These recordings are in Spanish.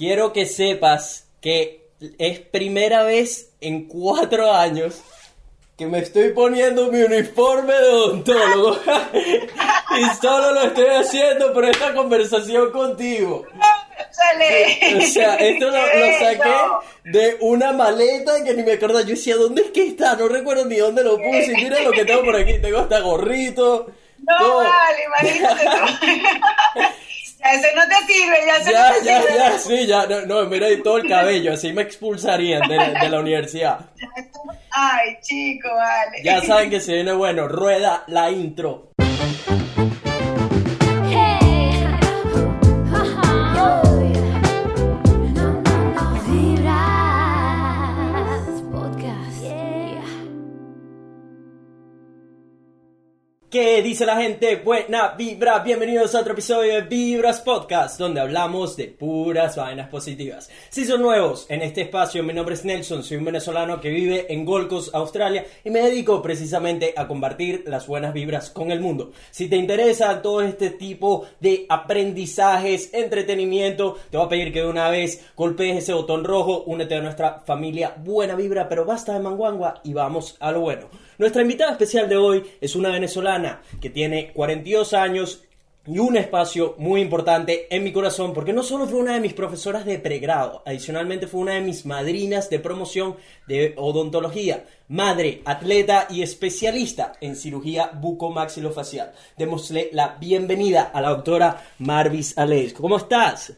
quiero que sepas que es primera vez en cuatro años que me estoy poniendo mi uniforme de odontólogo y solo lo estoy haciendo por esta conversación contigo. O sea, esto lo, saqué de una maleta que ni me acuerdo. Yo decía, ¿dónde es que está? No recuerdo ni dónde lo puse. Mira lo que tengo por aquí. Tengo hasta gorrito. No, vale, imagínate. Ya, ese no te sirve, ya se Ya, no te ya, sirve. ya, sí, ya, no, no, mira ahí todo el cabello, así me expulsarían de, de la universidad. Ay, chico, vale. Ya saben que se viene bueno, rueda la intro. ¿Qué dice la gente? Buena vibra, bienvenidos a otro episodio de Vibras Podcast, donde hablamos de puras vainas positivas. Si son nuevos en este espacio, mi nombre es Nelson, soy un venezolano que vive en Gold Coast, Australia, y me dedico precisamente a compartir las buenas vibras con el mundo. Si te interesa todo este tipo de aprendizajes, entretenimiento, te voy a pedir que de una vez golpees ese botón rojo, únete a nuestra familia Buena Vibra, pero basta de manguangua y vamos a lo bueno. Nuestra invitada especial de hoy es una venezolana que tiene 42 años y un espacio muy importante en mi corazón porque no solo fue una de mis profesoras de pregrado, adicionalmente fue una de mis madrinas de promoción de odontología, madre, atleta y especialista en cirugía bucomaxilofacial. Démosle la bienvenida a la doctora Marvis Aleix. ¿Cómo estás?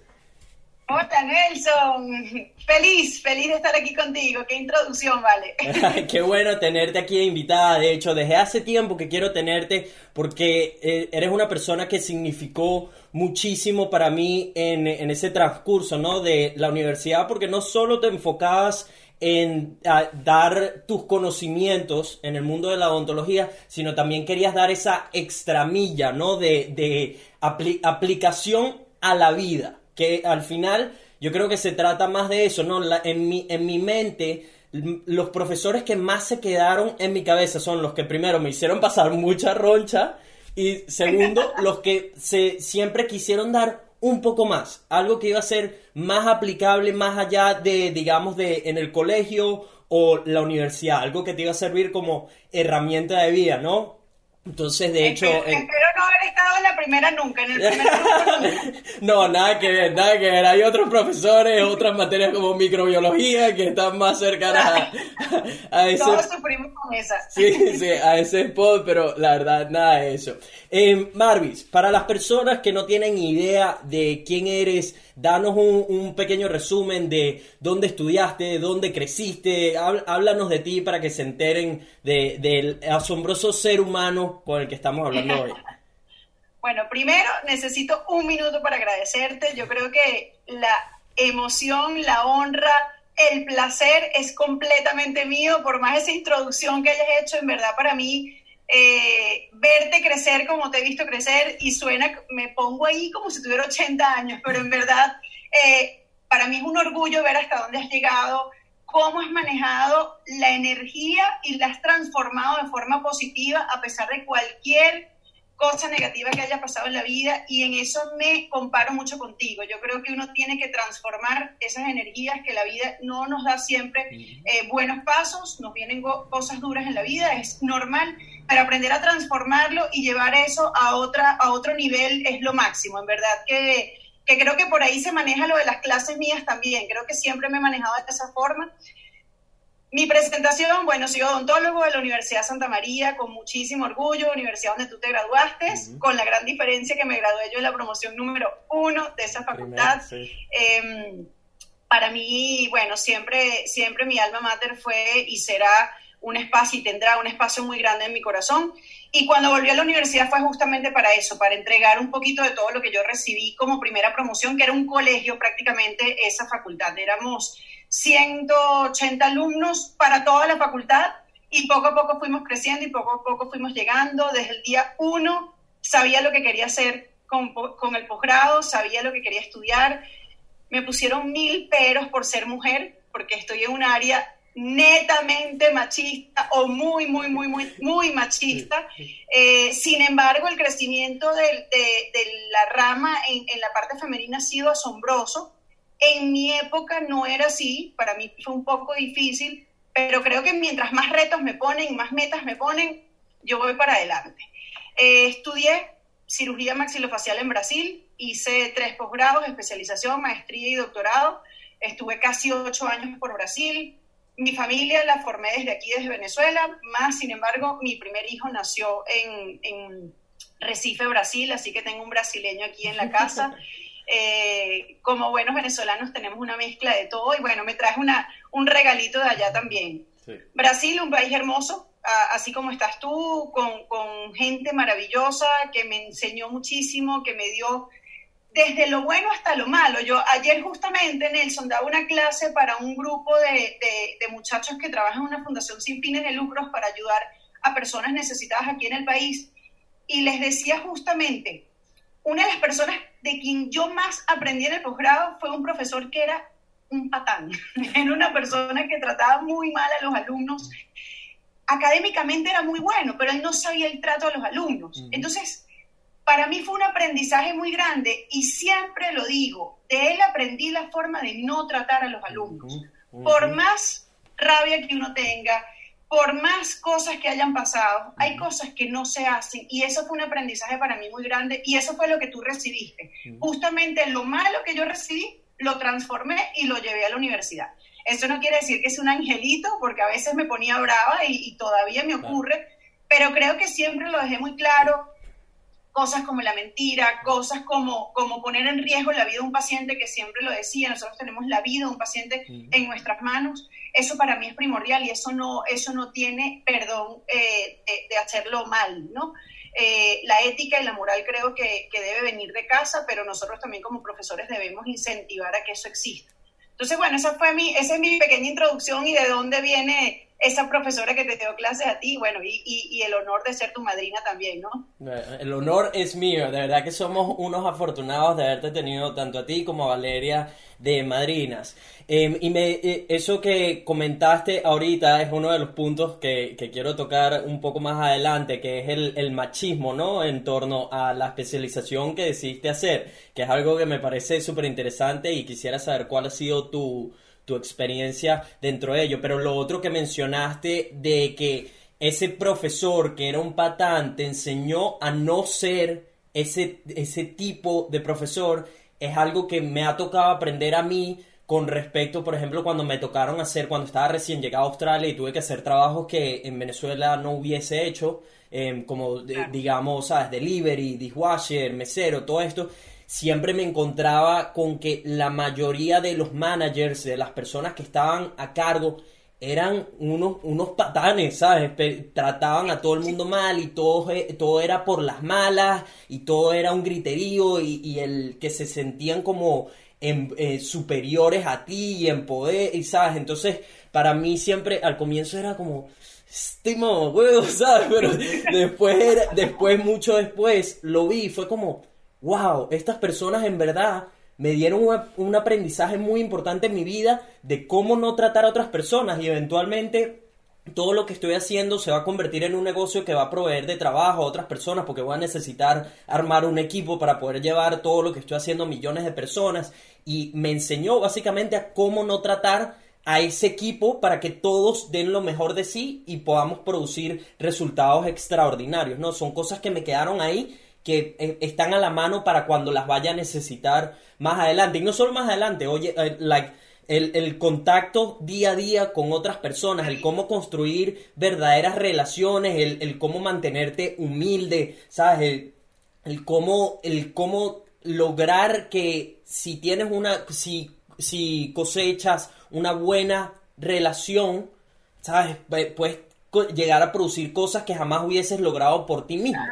Hola, Nelson. Feliz, feliz de estar aquí contigo. Qué introducción, vale. Qué bueno tenerte aquí invitada. De hecho, desde hace tiempo que quiero tenerte porque eh, eres una persona que significó muchísimo para mí en, ese transcurso, ¿no? De la universidad, porque no solo te enfocabas en dar tus conocimientos en el mundo de la odontología, sino también querías dar esa extramilla, ¿no? De, de apli- aplicación a la vida, que al final yo creo que se trata más de eso, ¿no? La- en, mi, en mi mente, los profesores que más se quedaron en mi cabeza son los que primero me hicieron pasar mucha roncha y segundo, los que se, siempre quisieron dar un poco más, algo que iba a ser más aplicable más allá de, digamos, de en el colegio o la universidad, algo que te iba a servir como herramienta de vida, ¿no? Entonces, de hecho... espero, en- espero no haber estado en la primera nunca, en el primer nunca. No, nada que ver, nada que ver. Hay otros profesores, otras materias como microbiología que están más cercanas a, a ese... Todos sufrimos con esa. Sí, sí, a ese spot, pero la verdad, nada de eso. Eh, Marvis, para las personas que no tienen idea de quién eres, danos un, un pequeño resumen de dónde estudiaste, dónde creciste, háblanos de ti para que se enteren de- del asombroso ser humano con el que estamos hablando hoy. Bueno, primero necesito un minuto para agradecerte. Yo creo que la emoción, la honra, el placer es completamente mío. Por más esa introducción que hayas hecho, en verdad para mí, eh, verte crecer como te he visto crecer y suena, me pongo ahí como si tuviera 80 años, pero en verdad eh, para mí es un orgullo ver hasta dónde has llegado, cómo has manejado la energía y la has transformado de forma positiva a pesar de cualquier cosa negativa que haya pasado en la vida. Y en eso me comparo mucho contigo. Yo creo que uno tiene que transformar esas energías que la vida no nos da siempre eh, buenos pasos, nos vienen cosas duras en la vida, es normal, pero aprender a transformarlo y llevar eso a, otra, a otro nivel es lo máximo. En verdad que, que creo que por ahí se maneja lo de las clases mías también, creo que siempre me he manejado de esa forma. Mi presentación, bueno, soy odontólogo de la Universidad Santa María, con muchísimo orgullo, universidad donde tú te graduaste, Ujú. con la gran diferencia que me gradué yo de la promoción número uno de esa facultad. Primero, sí. Eh, para mí, bueno, siempre, siempre mi alma mater fue y será un espacio y tendrá un espacio muy grande en mi corazón. Y cuando volví a la universidad fue justamente para eso, para entregar un poquito de todo lo que yo recibí como primera promoción, que era un colegio prácticamente esa facultad. Éramos 180 alumnos para toda la facultad y poco a poco fuimos creciendo y poco a poco fuimos llegando. Desde el día uno sabía lo que quería hacer con, con el posgrado, sabía lo que quería estudiar. Me pusieron mil peros por ser mujer, porque estoy en un área netamente machista o muy, muy, muy, muy, muy machista. Eh, sin embargo, el crecimiento de, de la rama en, en la parte femenina ha sido asombroso. En mi época no era así, para mí fue un poco difícil, pero creo que mientras más retos me ponen, más metas me ponen, yo voy para adelante. Eh, estudié cirugía maxilofacial en Brasil, hice tres posgrados, especialización, maestría y doctorado. Estuve casi ocho años por Brasil. Mi familia la formé desde aquí, desde Venezuela, más sin embargo, mi primer hijo nació en, en Recife, Brasil, así que tengo un brasileño aquí en la casa. Eh, como buenos venezolanos tenemos una mezcla de todo y bueno, me traje una, un regalito de allá también. Sí. Brasil, un país hermoso, así como estás tú, con, con, gente maravillosa que me enseñó muchísimo, que me dio desde lo bueno hasta lo malo. Yo ayer justamente, Nelson, daba una clase para un grupo de, de, de muchachos que trabajan en una fundación sin fines de lucros para ayudar a personas necesitadas aquí en el país y les decía justamente, una de las personas de quien yo más aprendí en el posgrado fue un profesor que era un patán, era una persona que trataba muy mal a los alumnos. Académicamente era muy bueno, pero él no sabía el trato a los alumnos. Entonces, para mí fue un aprendizaje muy grande y siempre lo digo, de él aprendí la forma de no tratar a los alumnos. Por más rabia que uno tenga, por más cosas que hayan pasado, hay cosas que no se hacen y eso fue un aprendizaje para mí muy grande y eso fue lo que tú recibiste. Justamente lo malo que yo recibí, lo transformé y lo llevé a la universidad. Eso no quiere decir que es un angelito, porque a veces me ponía brava y, y todavía me ocurre, pero creo que siempre lo dejé muy claro. Cosas como la mentira, cosas como, como poner en riesgo la vida de un paciente, que siempre lo decía, nosotros tenemos la vida de un paciente en nuestras manos eso para mí es primordial y eso no, eso no tiene perdón eh, de, de, hacerlo mal, ¿no? Eh, la ética y la moral creo que, que, debe venir de casa, pero nosotros también como profesores debemos incentivar a que eso exista. Entonces, bueno, esa fue mi, esa es mi pequeña introducción y de dónde viene esa profesora que te dio clases a ti, bueno, y, y, y, el honor de ser tu madrina también, ¿no? El honor es mío, de verdad que somos unos afortunados de haberte tenido tanto a ti como a Valeria de madrinas. Eh, y me, eh, eso que comentaste ahorita es uno de los puntos que, que, quiero tocar un poco más adelante, que es el, el machismo, ¿no? En torno a la especialización que decidiste hacer, que es algo que me parece súper interesante y quisiera saber cuál ha sido tu tu experiencia dentro de ello. Pero lo otro que mencionaste de que ese profesor que era un patán te enseñó a no ser ese, ese tipo de profesor es algo que me ha tocado aprender a mí con respecto, por ejemplo, cuando me tocaron hacer, cuando estaba recién llegado a Australia y tuve que hacer trabajos que en Venezuela no hubiese hecho, eh, como de, digamos, ¿sabes? Delivery, dishwasher, mesero, todo esto siempre me encontraba con que la mayoría de los managers, de las personas que estaban a cargo, eran unos, unos patanes, ¿sabes? Trataban a todo el mundo mal y todo, eh, todo era por las malas y todo era un griterío y, y el que se sentían como en, eh, superiores a ti y en poder, y ¿sabes? Entonces, para mí siempre al comienzo era como, este huevo, ¿sabes? Pero después, era, después, mucho después, lo vi y fue como, wow, estas personas en verdad me dieron un, aprendizaje muy importante en mi vida de cómo no tratar a otras personas y eventualmente todo lo que estoy haciendo se va a convertir en un negocio que va a proveer de trabajo a otras personas porque voy a necesitar armar un equipo para poder llevar todo lo que estoy haciendo a millones de personas y me enseñó básicamente a cómo no tratar a ese equipo para que todos den lo mejor de sí y podamos producir resultados extraordinarios, ¿no? Son cosas que me quedaron ahí que eh, están a la mano para cuando las vaya a necesitar más adelante. Y no solo más adelante, oye, eh, like, el, el, contacto día a día con otras personas, el cómo construir verdaderas relaciones, el, el cómo mantenerte humilde, ¿sabes? El, el, cómo, el cómo lograr que si tienes una, si, si cosechas una buena relación, ¿sabes? Puedes llegar a producir cosas que jamás hubieses logrado por ti mismo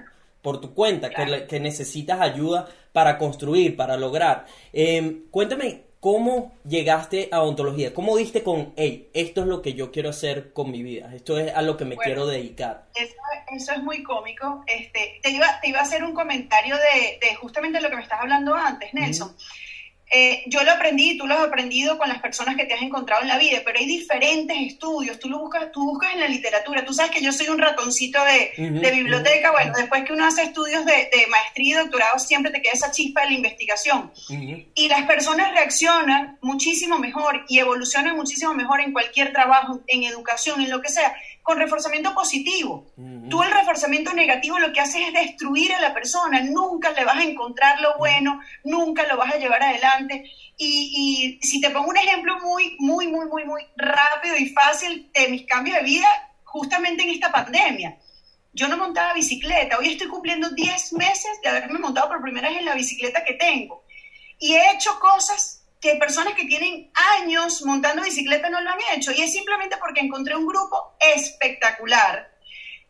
por tu cuenta, claro. que, que, necesitas ayuda para construir, para lograr. Eh, cuéntame, ¿cómo llegaste a ontología? ¿Cómo diste con, hey, esto es lo que yo quiero hacer con mi vida? Esto es a lo que me bueno, quiero dedicar. Eso, eso, es muy cómico. Este, te, iba, te iba a hacer un comentario de, de, justamente lo que me estás hablando antes, Nelson. Mm. Eh, yo lo aprendí, tú lo has aprendido con las personas que te has encontrado en la vida, pero hay diferentes estudios, tú lo buscas, tú buscas en la literatura, tú sabes que yo soy un ratoncito de, de biblioteca, bueno, después que uno hace estudios de, de maestría y doctorado, siempre te queda esa chispa de la investigación. Y las personas reaccionan muchísimo mejor y evolucionan muchísimo mejor en cualquier trabajo, en educación, en lo que sea, con reforzamiento positivo. Tú el reforzamiento negativo lo que haces es destruir a la persona, nunca le vas a encontrar lo bueno, nunca lo vas a llevar adelante. Y, y si te pongo un ejemplo muy, muy, muy, muy, muy rápido y fácil de mis cambios de vida, justamente en esta pandemia. Yo no montaba bicicleta, hoy estoy cumpliendo 10 meses de haberme montado por primera vez en la bicicleta que tengo. Y he hecho cosas que personas que tienen años montando bicicleta no lo han hecho. Y es simplemente porque encontré un grupo espectacular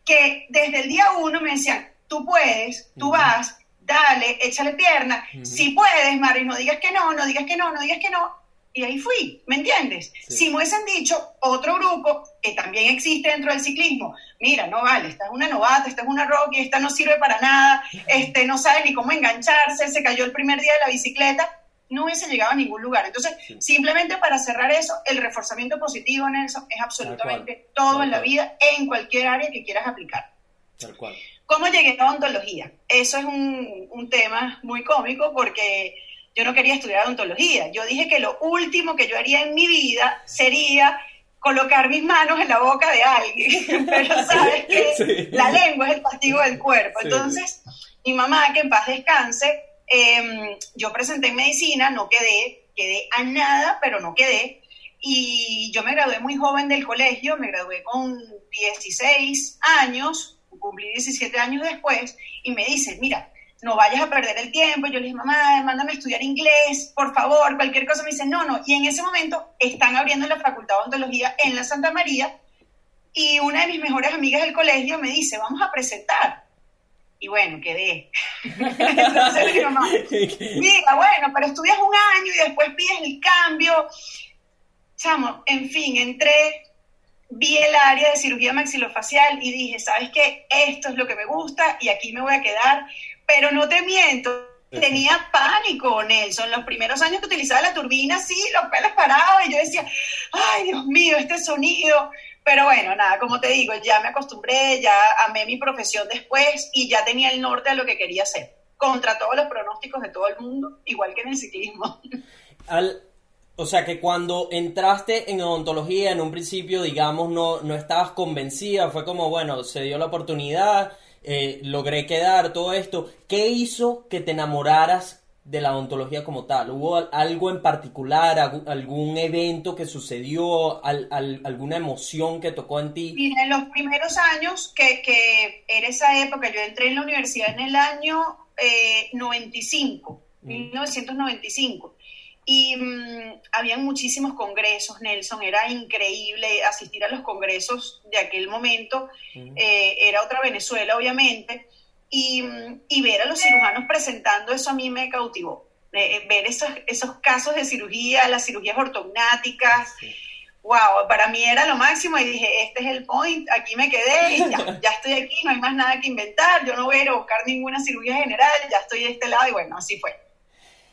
que desde el día uno me decían, tú puedes, tú vas, dale, échale pierna, si puedes, Mari, no digas que no, no digas que no, no digas que no. Y ahí fui, ¿me entiendes? Sí. Si me hubiesen dicho otro grupo que también existe dentro del ciclismo, mira, no vale, esta es una novata, esta es una Rocky, esta no sirve para nada, este no sabe ni cómo engancharse, se cayó el primer día de la bicicleta, no hubiese llegado a ningún lugar. Entonces, Sí. simplemente para cerrar eso, el reforzamiento positivo, Nelson, es absolutamente todo tal en la vida, en cualquier área que quieras aplicar. Tal cual. ¿Cómo llegué a odontología? Eso es un, un tema muy cómico porque yo no quería estudiar odontología. Yo dije que lo último que yo haría en mi vida sería colocar mis manos en la boca de alguien. Pero sabes que Sí. la lengua es el castigo del cuerpo. Sí. Entonces, mi mamá, que en paz descanse, eh, yo presenté en medicina, no quedé, quedé a nada, pero no quedé. Y yo me gradué muy joven del colegio, me gradué con 16 años, cumplí 17 años después, y me dice, mira, no vayas a perder el tiempo. Yo le dije, mamá, mándame a estudiar inglés, por favor, cualquier cosa. Me dice, no, no. Y en ese momento están abriendo la Facultad de Odontología en la Santa María, y una de mis mejores amigas del colegio me dice, vamos a presentar. Y bueno, quedé. Entonces mi mamá, mira, bueno, pero estudias un año y después pides el cambio. Chamo, en fin, entré, vi el área de cirugía maxilofacial y dije, ¿sabes qué? Esto es lo que me gusta y aquí me voy a quedar. Pero no te miento, tenía pánico, Nelson. Los primeros años que utilizaba la turbina, sí, los pelos parados y yo decía, ay, Dios mío, este sonido. Pero bueno, nada, como te digo, ya me acostumbré, ya amé mi profesión después y ya tenía el norte de lo que quería hacer, contra todos los pronósticos de todo el mundo, igual que en el ciclismo. Al, o sea que cuando entraste en odontología, en un principio, digamos, no, no estabas convencida, fue como, bueno, se dio la oportunidad, eh, logré quedar, todo esto. ¿Qué hizo que te enamoraras de la odontología como tal? ¿Hubo al- algo en particular, algún, evento que sucedió, al- al- alguna emoción que tocó en ti? Mira, en los primeros años, que, que era esa época, yo entré en la universidad en el año eh, 95, Mm. 1995. Y mm, habían muchísimos congresos, Nelson, era increíble asistir a los congresos de aquel momento. Ujú. eh, era otra Venezuela, obviamente, y, y ver a los cirujanos presentando eso a mí me cautivó. Eh, eh, ver esos, esos casos de cirugía, las cirugías ortognáticas, Sí. wow, para mí era lo máximo y dije, este es el point, aquí me quedé y ya, ya estoy aquí, no hay más nada que inventar, yo no voy a ir a buscar ninguna cirugía general, ya estoy de este lado y bueno, así fue.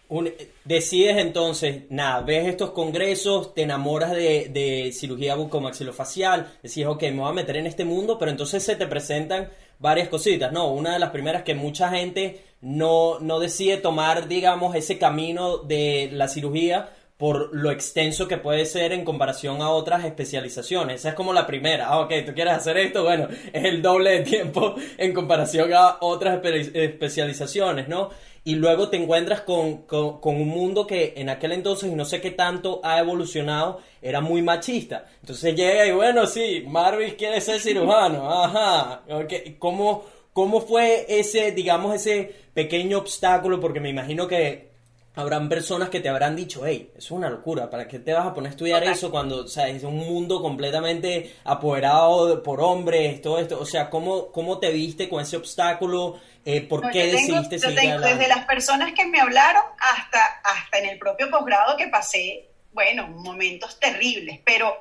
Un- decides entonces, nada, ves estos congresos, te enamoras de, de cirugía bucomaxilofacial, decís, ok, me voy a meter en este mundo, pero entonces se te presentan varias cositas, ¿no? Una de las primeras que mucha gente no, no decide tomar, digamos, ese camino de la cirugía por lo extenso que puede ser en comparación a otras especializaciones. Esa es como la primera. Ah, ok, tú quieres hacer esto, bueno, es el doble de tiempo en comparación a otras espe- especializaciones, ¿no? Y luego te encuentras con, con- con un mundo que en aquel entonces, y no sé qué tanto ha evolucionado, era muy machista. Entonces llega y bueno, sí, Marvis quiere ser cirujano, ajá. ok, ¿Cómo, ¿Cómo fue ese, digamos, ese pequeño obstáculo? Porque me imagino que habrán personas que te habrán dicho, hey, eso es una locura, ¿para qué te vas a poner a estudiar Total. eso cuando, o sea, es un mundo completamente apoderado de- por hombres, todo esto? O sea, ¿cómo, cómo te viste con ese obstáculo? Eh, ¿Por No, qué tengo- decidiste seguir tengo adelante? Desde las personas que me hablaron hasta, hasta en el propio posgrado que pasé, bueno, momentos terribles, pero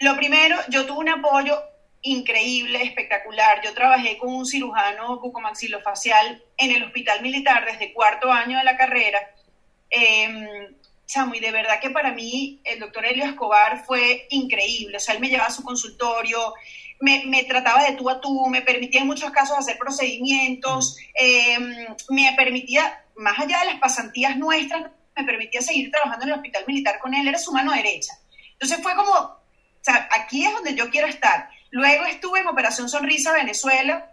lo primero, yo tuve un apoyo increíble, espectacular. Yo trabajé con un cirujano bucomaxilofacial en el hospital militar desde cuarto año de la carrera Eh, chamo, y de verdad que para mí el doctor Helio Escobar fue increíble. O sea, él me llevaba a su consultorio, me, me trataba de tú a tú, me permitía en muchos casos hacer procedimientos, eh, me permitía, más allá de las pasantías nuestras, me permitía seguir trabajando en el hospital militar con él, era su mano derecha. Entonces fue como, o sea, aquí es donde yo quiero estar. Luego estuve en Operación Sonrisa Venezuela,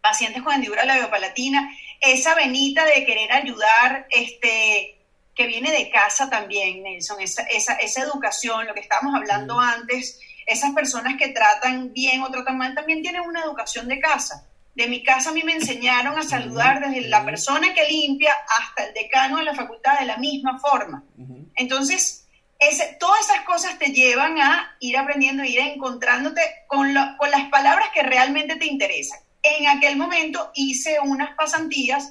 pacientes con hendidura labiopalatina, esa venita de querer ayudar, este, que viene de casa también, Nelson, esa, esa, esa educación, lo que estábamos hablando Mm. antes, esas personas que tratan bien o tratan mal también tienen una educación de casa. De mi casa a mí me enseñaron a saludar desde la persona que limpia hasta el decano de la facultad de la misma forma. Entonces, ese, todas esas cosas te llevan a ir aprendiendo, ir encontrándote con, lo- con las palabras que realmente te interesan. En aquel momento hice unas pasantías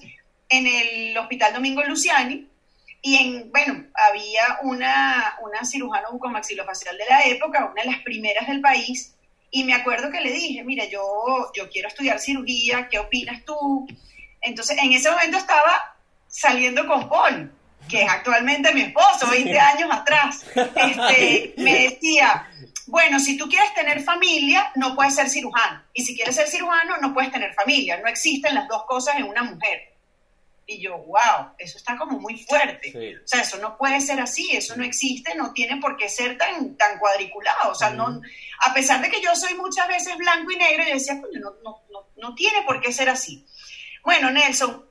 en el Hospital Domingo Luciani y en, bueno, había una, una cirujana bucomaxilofacial de la época, una de las primeras del país, y me acuerdo que le dije, mira, yo, yo quiero estudiar cirugía, ¿qué opinas tú? Entonces, en ese momento estaba saliendo con Paul, que es actualmente mi esposo, 20 años atrás. Este, me decía, bueno, si tú quieres tener familia, no puedes ser cirujano. Y si quieres ser cirujano, no puedes tener familia. No existen las dos cosas en una mujer. Y yo, wow, eso está como muy fuerte. Sí. O sea, eso no puede ser así, eso no existe, no tiene por qué ser tan, tan cuadriculado. O sea, no, a pesar de que yo soy muchas veces blanco y negro, yo decía, no, no, no, no tiene por qué ser así. Bueno, Nelson,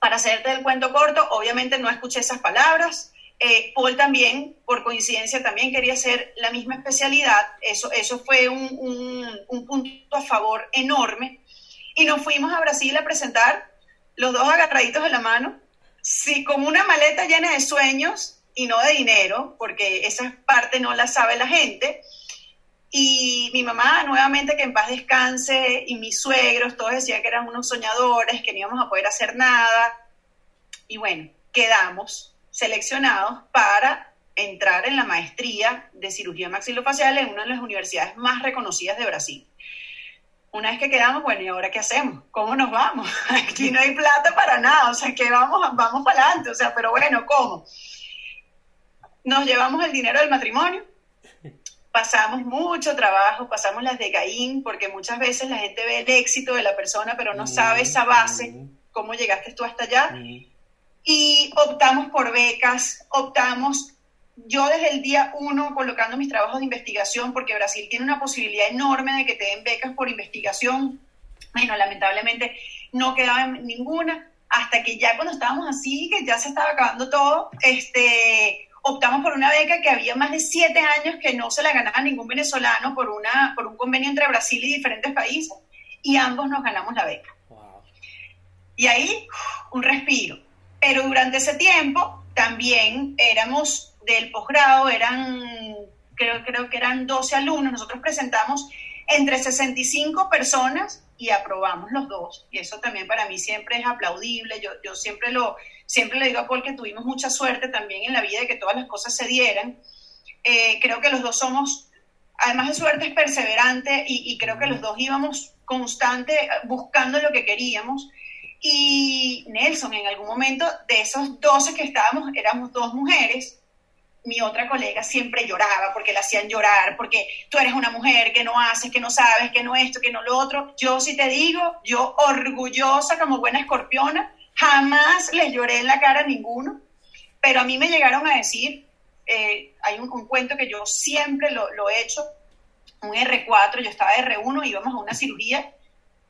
para hacerte el cuento corto, obviamente no escuché esas palabras. Eh, Paul también, por coincidencia, también quería hacer la misma especialidad. Eso, eso fue un, un, un punto a favor enorme. Y nos fuimos a Brasil a presentar los dos agarraditos de la mano, sí, con una maleta llena de sueños y no de dinero, porque esa parte no la sabe la gente. Y mi mamá, nuevamente, que en paz descanse, y mis suegros, todos decían que eran unos soñadores, que no íbamos a poder hacer nada. Y bueno, quedamos seleccionados para entrar en la maestría de cirugía maxilofacial en una de las universidades más reconocidas de Brasil. Una vez que quedamos, bueno, ¿y ahora qué hacemos? ¿Cómo nos vamos? Aquí no hay plata para nada, o sea, que vamos, vamos para adelante, o sea, pero bueno, ¿cómo? Nos llevamos el dinero del matrimonio, pasamos mucho trabajo, pasamos las de Caín, porque muchas veces la gente ve el éxito de la persona, pero no sabe esa base, cómo llegaste tú hasta allá. Y optamos por becas, optamos, yo desde el día uno colocando mis trabajos de investigación, porque Brasil tiene una posibilidad enorme de que te den becas por investigación. Bueno, lamentablemente no quedaba en ninguna, hasta que ya cuando estábamos así, que ya se estaba acabando todo, este, optamos por una beca que había más de siete años que no se la ganaba ningún venezolano por, una, por un convenio entre Brasil y diferentes países, y ambos nos ganamos la beca. Wow. Y ahí, un respiro. Pero durante ese tiempo también éramos del posgrado, eran, creo, creo que eran 12 alumnos, nosotros presentamos entre 65 personas y aprobamos los dos. Y eso también para mí siempre es aplaudible. Yo, yo siempre, lo, siempre le digo a Paul que tuvimos mucha suerte también en la vida de que todas las cosas se dieran. Eh, creo que los dos somos, además de suerte, es perseverante y, creo que los dos íbamos constante buscando lo que queríamos. Y Nelson, en algún momento de esos 12 que estábamos, éramos dos mujeres. Mi otra colega siempre lloraba porque la hacían llorar, porque tú eres una mujer que no haces, que no sabes, que no esto, que no lo otro. Yo sí te digo, yo orgullosa como buena escorpiona, jamás les lloré en la cara a ninguno, pero a mí me llegaron a decir, eh, hay un, cuento que yo siempre lo, lo he hecho, un R4, yo estaba R1, íbamos a una cirugía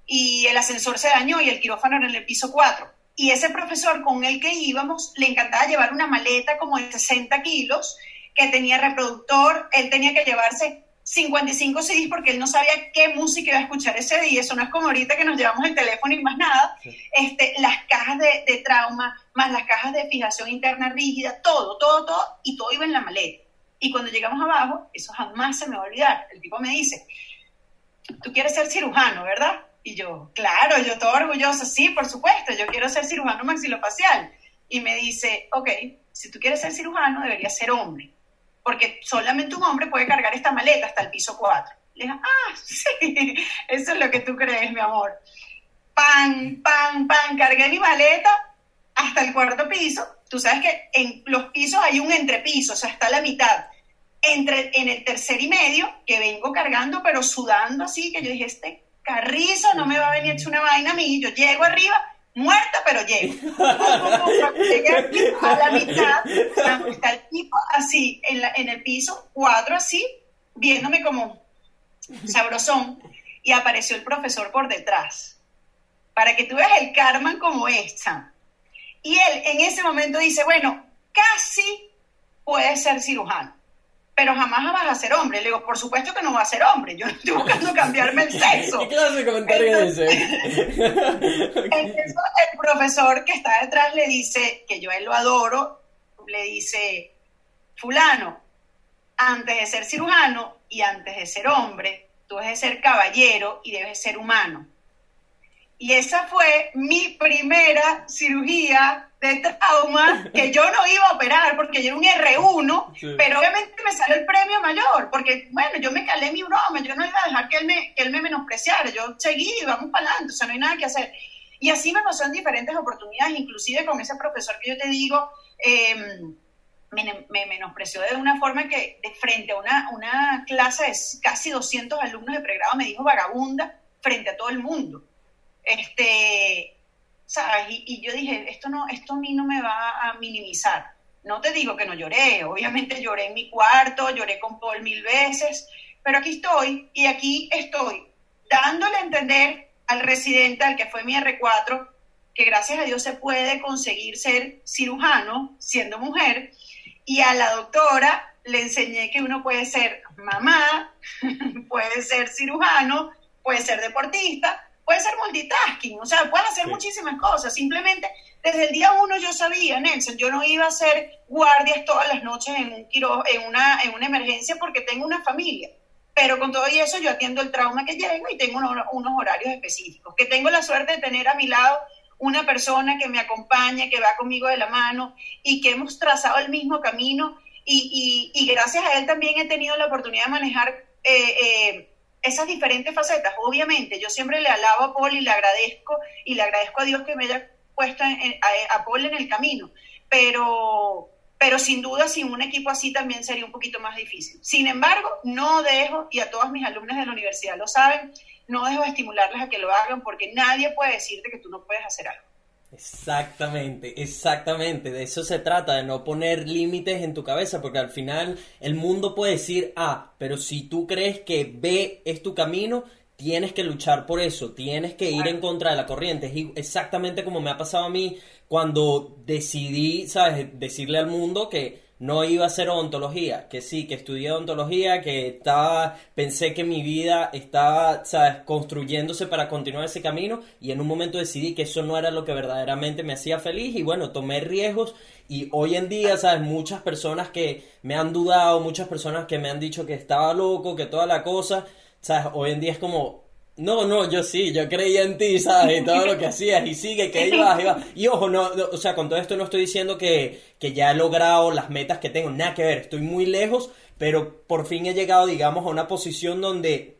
y el ascensor se dañó y el quirófano era en el piso 4. Y ese profesor con el que íbamos le encantaba llevar una maleta como de 60 kilos que tenía reproductor, él tenía que llevarse 55 CDs porque él no sabía qué música iba a escuchar ese día, eso no es como ahorita que nos llevamos el teléfono y más nada, sí. este, las cajas de, de, trauma, más las cajas de fijación interna rígida, todo, todo, todo, y todo iba en la maleta. Y cuando llegamos abajo, eso jamás se me va a olvidar, el tipo me dice, tú quieres ser cirujano, ¿verdad? Y yo, claro, yo todo orgullosa, sí, por supuesto, yo quiero ser cirujano maxilofacial. Y me dice, ok, si tú quieres ser cirujano, deberías ser hombre, porque solamente un hombre puede cargar esta maleta hasta el piso 4. Le dije, ah, sí, eso es lo que tú crees, mi amor. Pan, pan, pan, cargué mi maleta hasta el cuarto piso tú sabes que en los pisos hay un entrepiso, o sea, está la mitad. Entre, en el tercer y medio, que vengo cargando, pero sudando así, que yo dije, este carrizo no me va a venir a echar una vaina a mí, yo llego arriba, muerta, pero llego. Llegué a la mitad, está el tipo así, en, la- en el piso, cuatro así, viéndome como sabrosón, y apareció el profesor por detrás, para que tú veas el karma como es, Sam. Y él en ese momento dice, bueno, casi puedes ser cirujano, pero jamás vas a ser hombre. Le digo, por supuesto que no va a ser hombre, yo no estoy buscando cambiarme el sexo. ¿Qué clase de comentario es ese? Entonces, el profesor que está detrás le dice, que yo a él lo adoro, le dice, fulano, antes de ser cirujano y antes de ser hombre, tú debes de ser caballero y debes de ser humano. Y esa fue mi primera cirugía de trauma que yo no iba a operar porque yo era un R1, Sí. pero obviamente me salió el premio mayor, porque bueno, yo me calé mi broma, yo no iba a dejar que él me, que él me menospreciara, yo seguí, vamos para adelante, o sea, no hay nada que hacer. Y así me pasó en diferentes oportunidades, inclusive con ese profesor que yo te digo, eh, me, me menospreció de una forma que de frente a una, una clase de casi 200 alumnos de pregrado me dijo vagabunda frente a todo el mundo. Este, ¿sabes? Y, yo dije, esto, no, esto a mí no me va a minimizar. No te digo que no lloré, obviamente lloré en mi cuarto, lloré con Paul mil veces, pero aquí estoy y aquí estoy dándole a entender al residente, al que fue mi R4, que gracias a Dios se puede conseguir ser cirujano siendo mujer, y a la doctora le enseñé que uno puede ser mamá, puede ser cirujano, puede ser deportista, puede ser multitasking, o sea, puedes hacer Sí. muchísimas cosas. Simplemente desde el día uno yo sabía, Nelson, yo no iba a hacer guardias todas las noches en, un quiro- en, una, en una emergencia porque tengo una familia. Pero con todo y eso yo atiendo el trauma que llego y tengo uno- unos horarios específicos. Que tengo la suerte de tener a mi lado una persona que me acompaña, que va conmigo de la mano y que hemos trazado el mismo camino y, y- y gracias a él también he tenido la oportunidad de manejar eh, eh, esas diferentes facetas. Obviamente, yo siempre le alabo a Paul y le agradezco y le agradezco a Dios que me haya puesto a, Paul en el camino, pero, pero sin duda sin un equipo así también sería un poquito más difícil. Sin embargo, no dejo, y a todas mis alumnas de la universidad lo saben, no dejo de estimularles a que lo hagan porque nadie puede decirte que tú no puedes hacer algo. Exactamente, exactamente. De eso se trata, de no poner límites en tu cabeza, porque al final el mundo puede decir A, pero si tú crees que B es tu camino, tienes que luchar por eso, tienes que ir en contra de la corriente. Es exactamente como me ha pasado a mí cuando decidí, ¿sabes?, decirle al mundo que no iba a hacer odontología, que sí, que estudié odontología, que estaba, pensé que mi vida estaba, sabes, construyéndose para continuar ese camino y en un momento decidí que eso no era lo que verdaderamente me hacía feliz y bueno, tomé riesgos y hoy en día, sabes, muchas personas que me han dudado, muchas personas que me han dicho que estaba loco, que toda la cosa, sabes, hoy en día es como, no, no, yo sí, yo creía en ti, ¿sabes? Y todo lo que hacías, y sigue, que ahí vas. Y ojo, no, no, o sea, con todo esto no estoy diciendo que, que ya he logrado las metas que tengo, nada que ver, estoy muy lejos, pero por fin he llegado, digamos, a una posición donde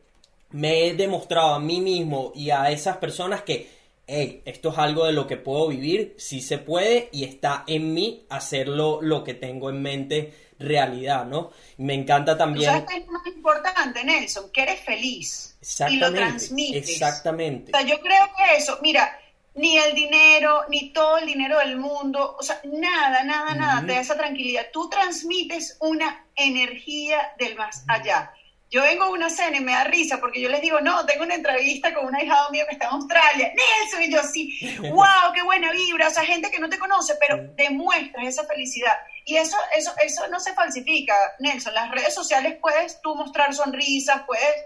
me he demostrado a mí mismo y a esas personas que, hey, esto es algo de lo que puedo vivir, sí se puede y está en mí hacerlo lo que tengo en mente realidad, ¿no? Me encanta ¿Tú también... sabes qué es más importante, Nelson? Que eres feliz y lo transmites. exactamente. O sea, yo creo que eso, mira, ni el dinero, ni todo el dinero del mundo, o sea, nada, nada, nada Ujú. te da esa tranquilidad. Tú transmites una energía del más allá. Yo vengo a una cena y me da risa porque yo les digo, no, tengo una entrevista con un ahijado mío que está en Australia. Nelson, y yo sí, wow, qué buena vibra. O sea, gente que no te conoce, pero demuestras esa felicidad. Y eso, eso, eso no se falsifica, Nelson. Las redes sociales puedes tú mostrar sonrisas, puedes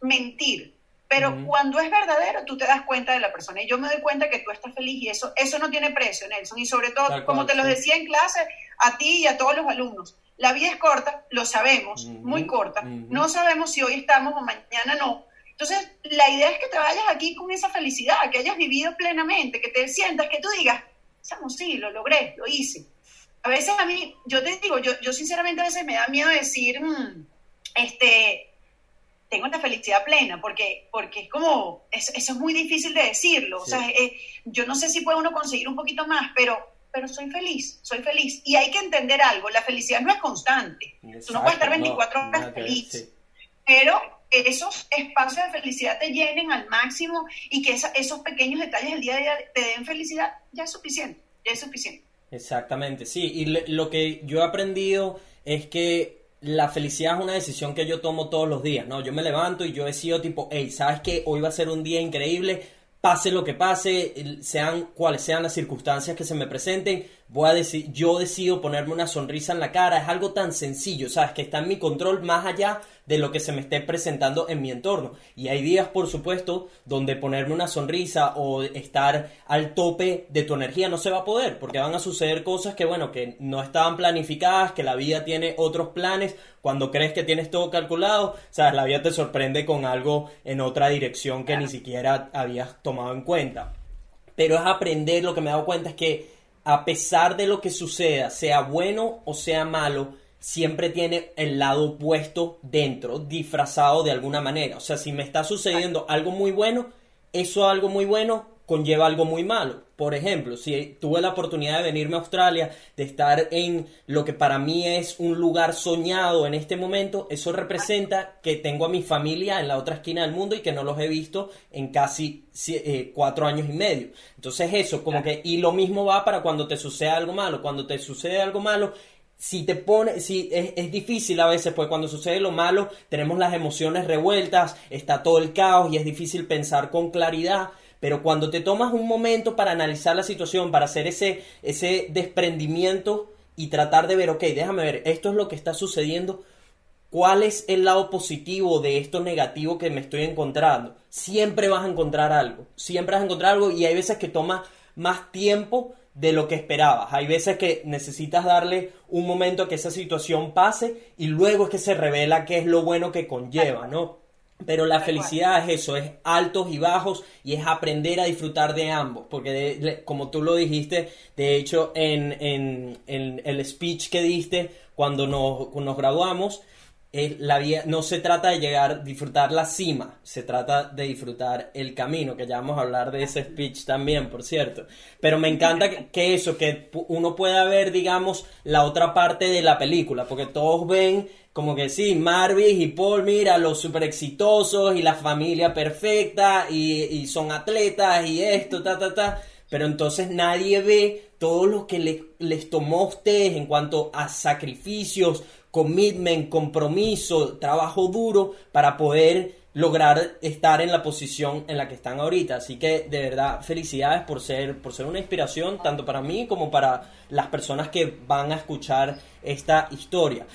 mentir. Pero cuando es verdadero, tú te das cuenta de la persona. Y yo me doy cuenta que tú estás feliz y eso, eso no tiene precio, Nelson. Y sobre todo, Tal como cual, te lo decía en clase, a ti y a todos los alumnos, la vida es corta, lo sabemos, muy corta. No sabemos si hoy estamos o mañana no. Entonces, la idea es que te vayas aquí con esa felicidad, que hayas vivido plenamente, que te sientas, que tú digas, Samu, sí, lo logré, lo hice. A veces a mí, yo te digo, yo, yo sinceramente a veces me da miedo decir, mm, este, tengo una felicidad plena, porque, porque es como, eso, eso es muy difícil de decirlo. O sea, eh, yo no sé si puede uno conseguir un poquito más, pero pero soy feliz, soy feliz. Y hay que entender algo, la felicidad no es constante. Tú no puedes estar 24 no, horas feliz, sí. pero esos espacios de felicidad te llenen al máximo y que esa- esos pequeños detalles del día a día te den felicidad, ya es suficiente, ya es suficiente. Exactamente, sí. Y le- lo que yo he aprendido es que la felicidad es una decisión que yo tomo todos los días, ¿no? Yo me levanto y yo decido tipo, hey, ¿sabes qué? Hoy va a ser un día increíble, pase lo que pase, sean cuales sean las circunstancias que se me presenten, voy a decir, yo decido ponerme una sonrisa en la cara, es algo tan sencillo, ¿sabes? Que está en mi control más allá de lo que se me esté presentando en mi entorno. Y hay días, por supuesto, donde ponerme una sonrisa o estar al tope de tu energía no se va a poder, porque van a suceder cosas que, bueno, que no estaban planificadas, que la vida tiene otros planes. Cuando crees que tienes todo calculado, sabes, la vida te sorprende con algo en otra dirección que ni siquiera habías tomado en cuenta. Pero es aprender, lo que me he dado cuenta es que a pesar de lo que suceda, sea bueno o sea malo, siempre tiene el lado opuesto dentro, disfrazado de alguna manera. O sea, si me está sucediendo algo muy bueno, eso algo muy bueno conlleva algo muy malo. Por ejemplo, si tuve la oportunidad de venirme a Australia, de estar en lo que para mí es un lugar soñado en este momento, eso representa que tengo a mi familia en la otra esquina del mundo y que no los he visto en casi eh, cuatro años y medio. Entonces eso, como que, y lo mismo va para cuando te sucede algo malo. Cuando te sucede algo malo, si te pone, si es, es difícil a veces, pues cuando sucede lo malo, tenemos las emociones revueltas, está todo el caos y es difícil pensar con claridad. Pero cuando te tomas un momento para analizar la situación, para hacer ese, ese desprendimiento y tratar de ver, ok, déjame ver, esto es lo que está sucediendo, ¿cuál es el lado positivo de esto negativo que me estoy encontrando? Siempre vas a encontrar algo, siempre vas a encontrar algo y hay veces que toma más tiempo de lo que esperabas. Hay veces que necesitas darle un momento a que esa situación pase y luego es que se revela qué es lo bueno que conlleva, ¿no? Pero la felicidad es eso, es altos y bajos y es aprender a disfrutar de ambos, porque de- como tú lo dijiste, de hecho en, en- en el speech que diste cuando nos, nos graduamos, la no se trata de llegar, disfrutar la cima, se trata de disfrutar el camino, que ya vamos a hablar de ese speech también, por cierto. Pero me encanta que, eso, que uno pueda ver, digamos, la otra parte de la película, porque todos ven como que sí, Marvis y Paul, mira, los super exitosos y la familia perfecta y, son atletas y esto, ta, ta, ta. Pero entonces nadie ve todo lo que le- les tomó a ustedes en cuanto a sacrificios, commitment, compromiso, trabajo duro para poder lograr estar en la posición en la que están ahorita. Así que de verdad, felicidades por ser, por ser una inspiración tanto para mí como para las personas que van a escuchar esta historia.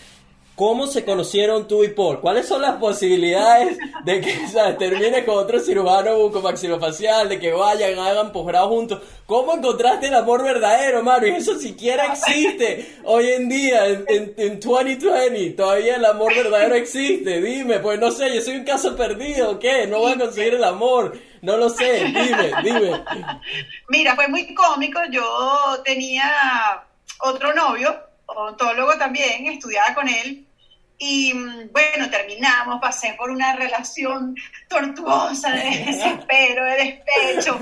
¿Cómo se conocieron tú y Paul? ¿Cuáles son las posibilidades de que ¿sabes? termines con otro cirujano bucomaxilofacial, de que vayan, hagan posgrado juntos? ¿Cómo encontraste el amor verdadero, Mario? Y eso siquiera existe hoy en día, en, en, en 2020. Todavía el amor verdadero existe. Dime, pues no sé, yo soy un caso perdido, ¿qué? No voy a conseguir el amor. No lo sé, dime, dime. Mira, fue muy cómico. Yo tenía otro novio, odontólogo también, estudiaba con él. Y mm, bueno, terminamos, pasé por una relación tortuosa de desespero, de despecho.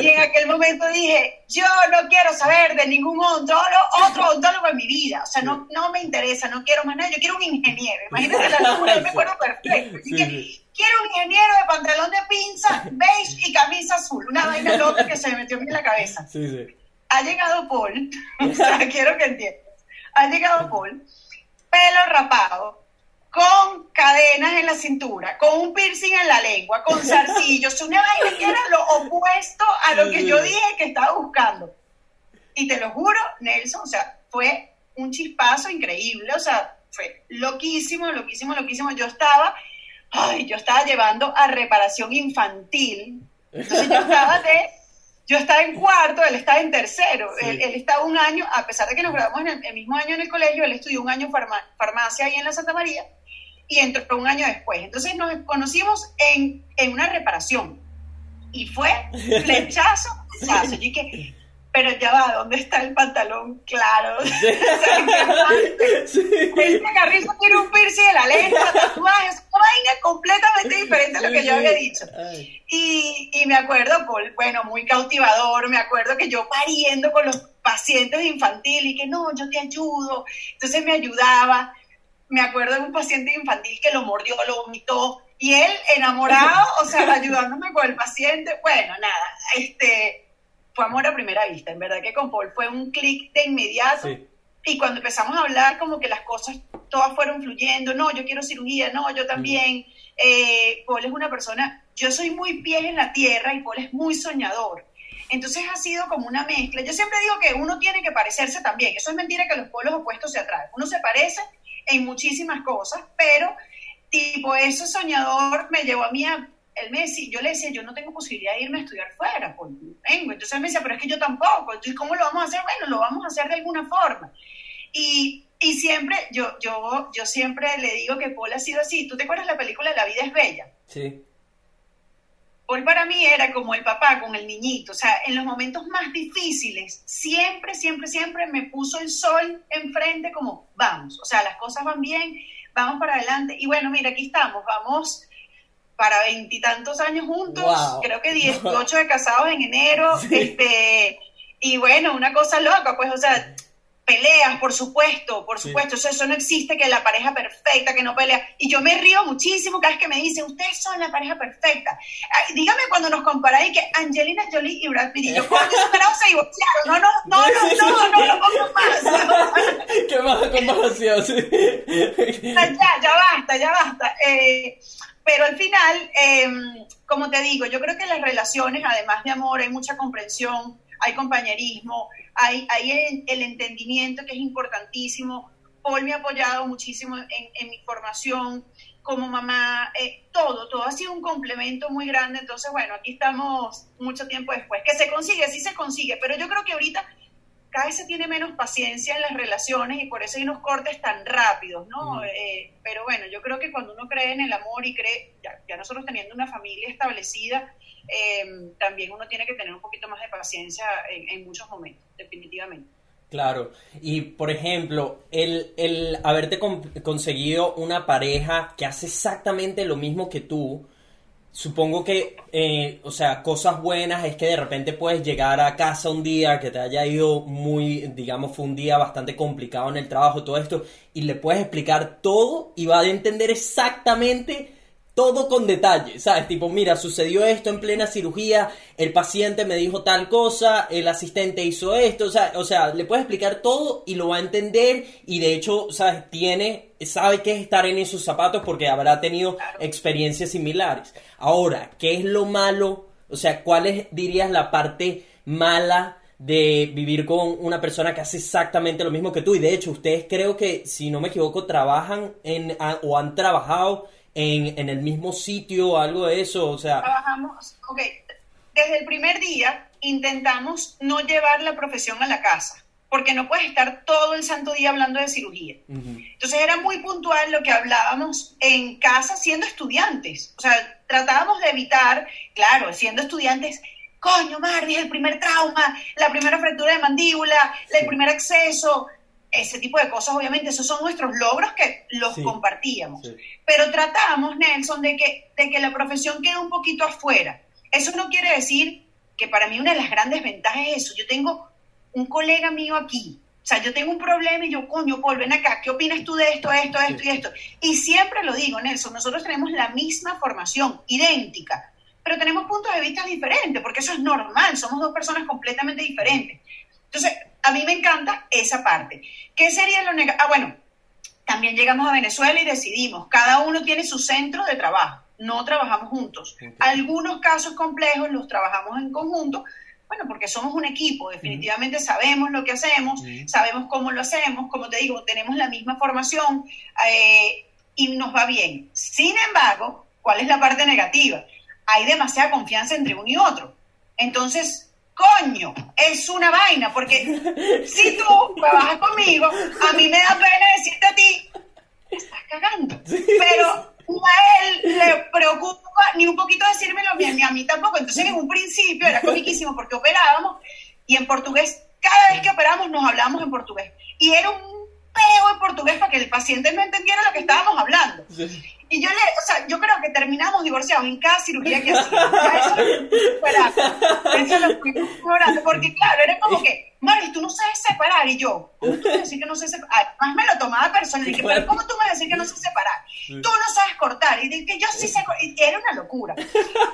Y en aquel momento dije, yo no quiero saber de ningún odontólogo, otro odontólogo en mi vida. O sea, no, no me interesa, no quiero más nada, yo quiero un ingeniero. Imagínate la locura, yo me acuerdo perfecto. Así que, quiero un ingeniero de pantalón de pinza, beige y camisa azul. Una vaina loca que se me metió a mí en la cabeza Sí, sí. ha llegado Paul, o sea, quiero que entiendas, ha llegado Paul, pelo rapado, con cadenas en la cintura, con un piercing en la lengua, con zarcillos, una vaina que era lo opuesto a lo que yo dije que estaba buscando. Y te lo juro, Nelson, o sea, fue un chispazo increíble, o sea, fue loquísimo, loquísimo, loquísimo. Yo estaba, ay, yo estaba llevando a reparación infantil. Entonces yo estaba de, yo estaba en cuarto, él estaba en tercero. Sí. Él, él estaba un año, a pesar de que nos graduamos en el, el mismo año en el colegio, él estudió un año farma- farmacia ahí en la Santa María y entró un año después. Entonces nos conocimos en, en una reparación y fue flechazo, flechazo. Yo dije, pero ya va, ¿dónde está el pantalón claro? O sea, ¿en qué parte? Sí. Este carrizo tiene un piercing en la lengua, tatuajes, vaina completamente diferente a lo que Sí, yo había sí. dicho. Y me acuerdo, Paul, bueno, muy cautivador, me acuerdo que yo pariendo con los pacientes infantiles y que no, yo te ayudo. Entonces me ayudaba. Me acuerdo de un paciente infantil que lo mordió, lo vomitó. Y él enamorado, o sea, ayudándome con el paciente. Bueno, nada, este, fue amor a primera vista. En verdad que con Paul fue un clic de inmediato. Sí. Y cuando empezamos a hablar, como que las cosas todas fueron fluyendo. No, yo quiero cirugía, no, yo también. Eh, Paul es una persona, yo soy muy pies en la tierra y Paul es muy soñador. Entonces ha sido como una mezcla. Yo siempre digo que uno tiene que parecerse también. Eso es mentira que los polos opuestos se atraen. Uno se parece en muchísimas cosas, pero tipo ese soñador me llevó a mí a... Él me decía, yo le decía, yo no tengo posibilidad de irme a estudiar fuera, pues no tengo. Entonces él me decía, pero es que yo tampoco. Entonces, ¿cómo lo vamos a hacer? Bueno, lo vamos a hacer de alguna forma. Y, y siempre, yo, yo, yo siempre le digo que Paul ha sido así. ¿Tú te acuerdas la película La vida es bella? Sí. Paul para mí era como el papá con el niñito, o sea, en los momentos más difíciles, siempre, siempre, siempre me puso el sol enfrente como, vamos, o sea, las cosas van bien, vamos para adelante. Y bueno, mira, aquí estamos, vamos para veintitantos años juntos, Wow. creo que 18 de casados en enero, Sí. este, y bueno, una cosa loca, pues, o sea, peleas, por supuesto, por Sí. supuesto, eso, eso no existe que la pareja perfecta, que no pelea. Y yo me río muchísimo cada vez que me dicen, ustedes son la pareja perfecta. Dígame cuando nos comparáis que Angelina Jolie y Brad Pitt, y yo, carajos se divorciaron, no, no, no, no, no, no, no, pongo más. Qué mala comparación, sí. ya, ya basta, ya basta. Eh, pero al final, eh, como te digo, yo creo que las relaciones, además de amor, hay mucha comprensión, hay compañerismo, hay, el, entendimiento que es importantísimo. Paul me ha apoyado muchísimo en, en mi formación como mamá, eh, todo, todo ha sido un complemento muy grande. Entonces, bueno, aquí estamos mucho tiempo después. Que se consigue, sí se consigue, pero yo creo que ahorita cada vez se tiene menos paciencia en las relaciones y por eso hay unos cortes tan rápidos, ¿no? Mm. Eh, pero bueno, yo creo que cuando uno cree en el amor y cree, ya, ya nosotros teniendo una familia establecida, eh, también uno tiene que tener un poquito más de paciencia en, en muchos momentos, definitivamente. Claro, y por ejemplo, el, el haberte con- conseguido una pareja que hace exactamente lo mismo que tú, supongo que, eh, o sea, cosas buenas es que de repente puedes llegar a casa un día que te haya ido muy, digamos, fue un día bastante complicado en el trabajo, todo esto, y le puedes explicar todo y va a entender exactamente todo con detalle, ¿sabes? Tipo, mira, sucedió esto en plena cirugía, el paciente me dijo tal cosa, el asistente hizo esto, o sea, o sea, le puedes explicar todo y lo va a entender y de hecho, ¿sabes? Tiene, sabe qué es estar en esos zapatos porque habrá tenido experiencias similares. Ahora, ¿qué es lo malo? O sea, ¿cuál es, dirías, la parte mala de vivir con una persona que hace exactamente lo mismo que tú? Y de hecho, ustedes creo que, si no me equivoco, trabajan en, a- o han trabajado en, en el mismo sitio o algo de eso, o sea, Trabajamos, ok, desde el primer día intentamos no llevar la profesión a la casa, porque no puedes estar todo el santo día hablando de cirugía. ujú, Entonces era muy puntual lo que hablábamos en casa siendo estudiantes. O sea, tratábamos de evitar, claro, siendo estudiantes, coño, Mardi, el primer trauma, la primera fractura de mandíbula, Sí. el primer acceso, ese tipo de cosas, obviamente, esos son nuestros logros que los Sí. compartíamos. sí. Pero tratamos, Nelson, de que, de que la profesión quede un poquito afuera. Eso no quiere decir que para mí una de las grandes ventajas es eso. Yo tengo un colega mío aquí. O sea, yo tengo un problema y yo, coño, Paul, ven acá, ¿qué opinas tú de esto, esto, esto Sí. y esto? Y siempre lo digo, Nelson, nosotros tenemos la misma formación, idéntica, pero tenemos puntos de vista diferentes, porque eso es normal, somos dos personas completamente diferentes. Entonces, a mí me encanta esa parte. ¿Qué sería lo negativo? Ah, bueno, también llegamos a Venezuela y decidimos, cada uno tiene su centro de trabajo, no trabajamos juntos. Algunos casos complejos los trabajamos en conjunto, bueno, porque somos un equipo, definitivamente sabemos lo que hacemos, sabemos cómo lo hacemos, como te digo, tenemos la misma formación eh, y nos va bien. Sin embargo, ¿cuál es la parte negativa? Hay demasiada confianza entre uno y otro. Entonces, coño, es una vaina, porque si tú trabajas conmigo, a mí me da pena decirte a ti, "Me estás cagando. Pero a él le preocupa ni un poquito decírmelo, ni a, ni a mí tampoco. Entonces, en un principio era comiquísimo porque operábamos y en portugués, cada vez que operábamos nos hablábamos en portugués. Y era un peo en portugués para que el paciente no entendiera lo que estábamos hablando. Sí. Y yo le, o sea, yo creo que terminamos divorciados en cada cirugía que hacía. Ya eso lo fui porque claro, era como que, Mari, tú no sabes separar. Y yo, ¿cómo tú me decir que no sé separar? Además me lo tomaba personal. Y dije, pero ¿cómo tú me decir que no sé separar? Tú no sabes cortar. Y dije, yo sí sé cortar. Era una locura.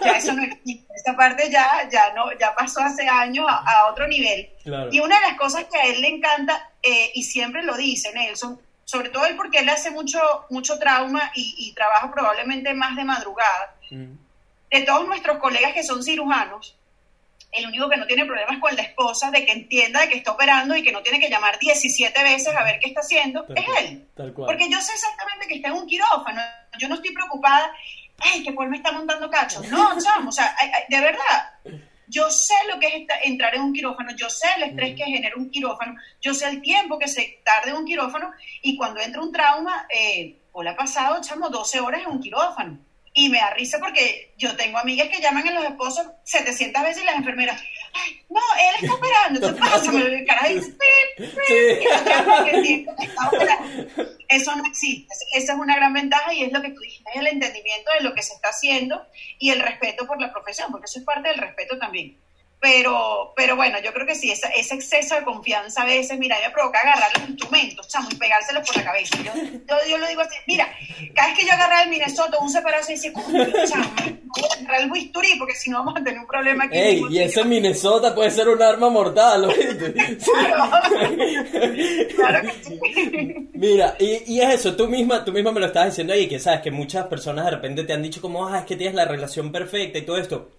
Ya eso no. Esa parte ya, ya, no, ya pasó hace años a, a otro nivel. Claro. Y una de las cosas que a él le encanta, eh, y siempre lo dice Nelson, sobre todo él porque él hace mucho, mucho trauma y, y trabaja probablemente más de madrugada, Mm. de todos nuestros colegas que son cirujanos, el único que no tiene problemas con la esposa de que entienda de que está operando y que no tiene que llamar 17 veces a ver qué está haciendo, Tal es cual, él. tal cual. Porque yo sé exactamente que está en un quirófano. Yo no estoy preocupada, ay, que Paul me está montando cachos. No, chamo, o sea, de verdad. Yo sé lo que es entrar en un quirófano, yo sé el estrés que genera un quirófano, yo sé el tiempo que se tarda en un quirófano y cuando entra un trauma, eh, Paul ha pasado, chamo, 12 horas en un quirófano. Y me da risa porque yo tengo amigas que llaman a los esposos 700 veces y las enfermeras, no, él está operando, entonces pásame, el carajo dice, "Pip, pip". Eso no existe. Esa es una gran ventaja y es lo que tú dijiste, es el entendimiento de lo que se está haciendo y el respeto por la profesión, porque eso es parte del respeto también. Pero, pero bueno, yo creo que sí, esa- ese exceso de confianza a veces, mira, me provoca agarrar los instrumentos, chamo, y pegárselos por la cabeza. Yo, yo, yo lo digo así, mira, cada vez que yo agarraba el Minnesota, un separado se "Coño, chamo, voy a agarrar el bisturí porque si no vamos a tener un problema aquí. Ey, y ese Minnesota puede ser un arma mortal, ¿oíste? Claro que sí. Mira, y, y es eso, tú misma, tú misma me lo estabas diciendo ahí, que sabes que muchas personas de repente te han dicho como, ah, es que tienes la relación perfecta y todo esto.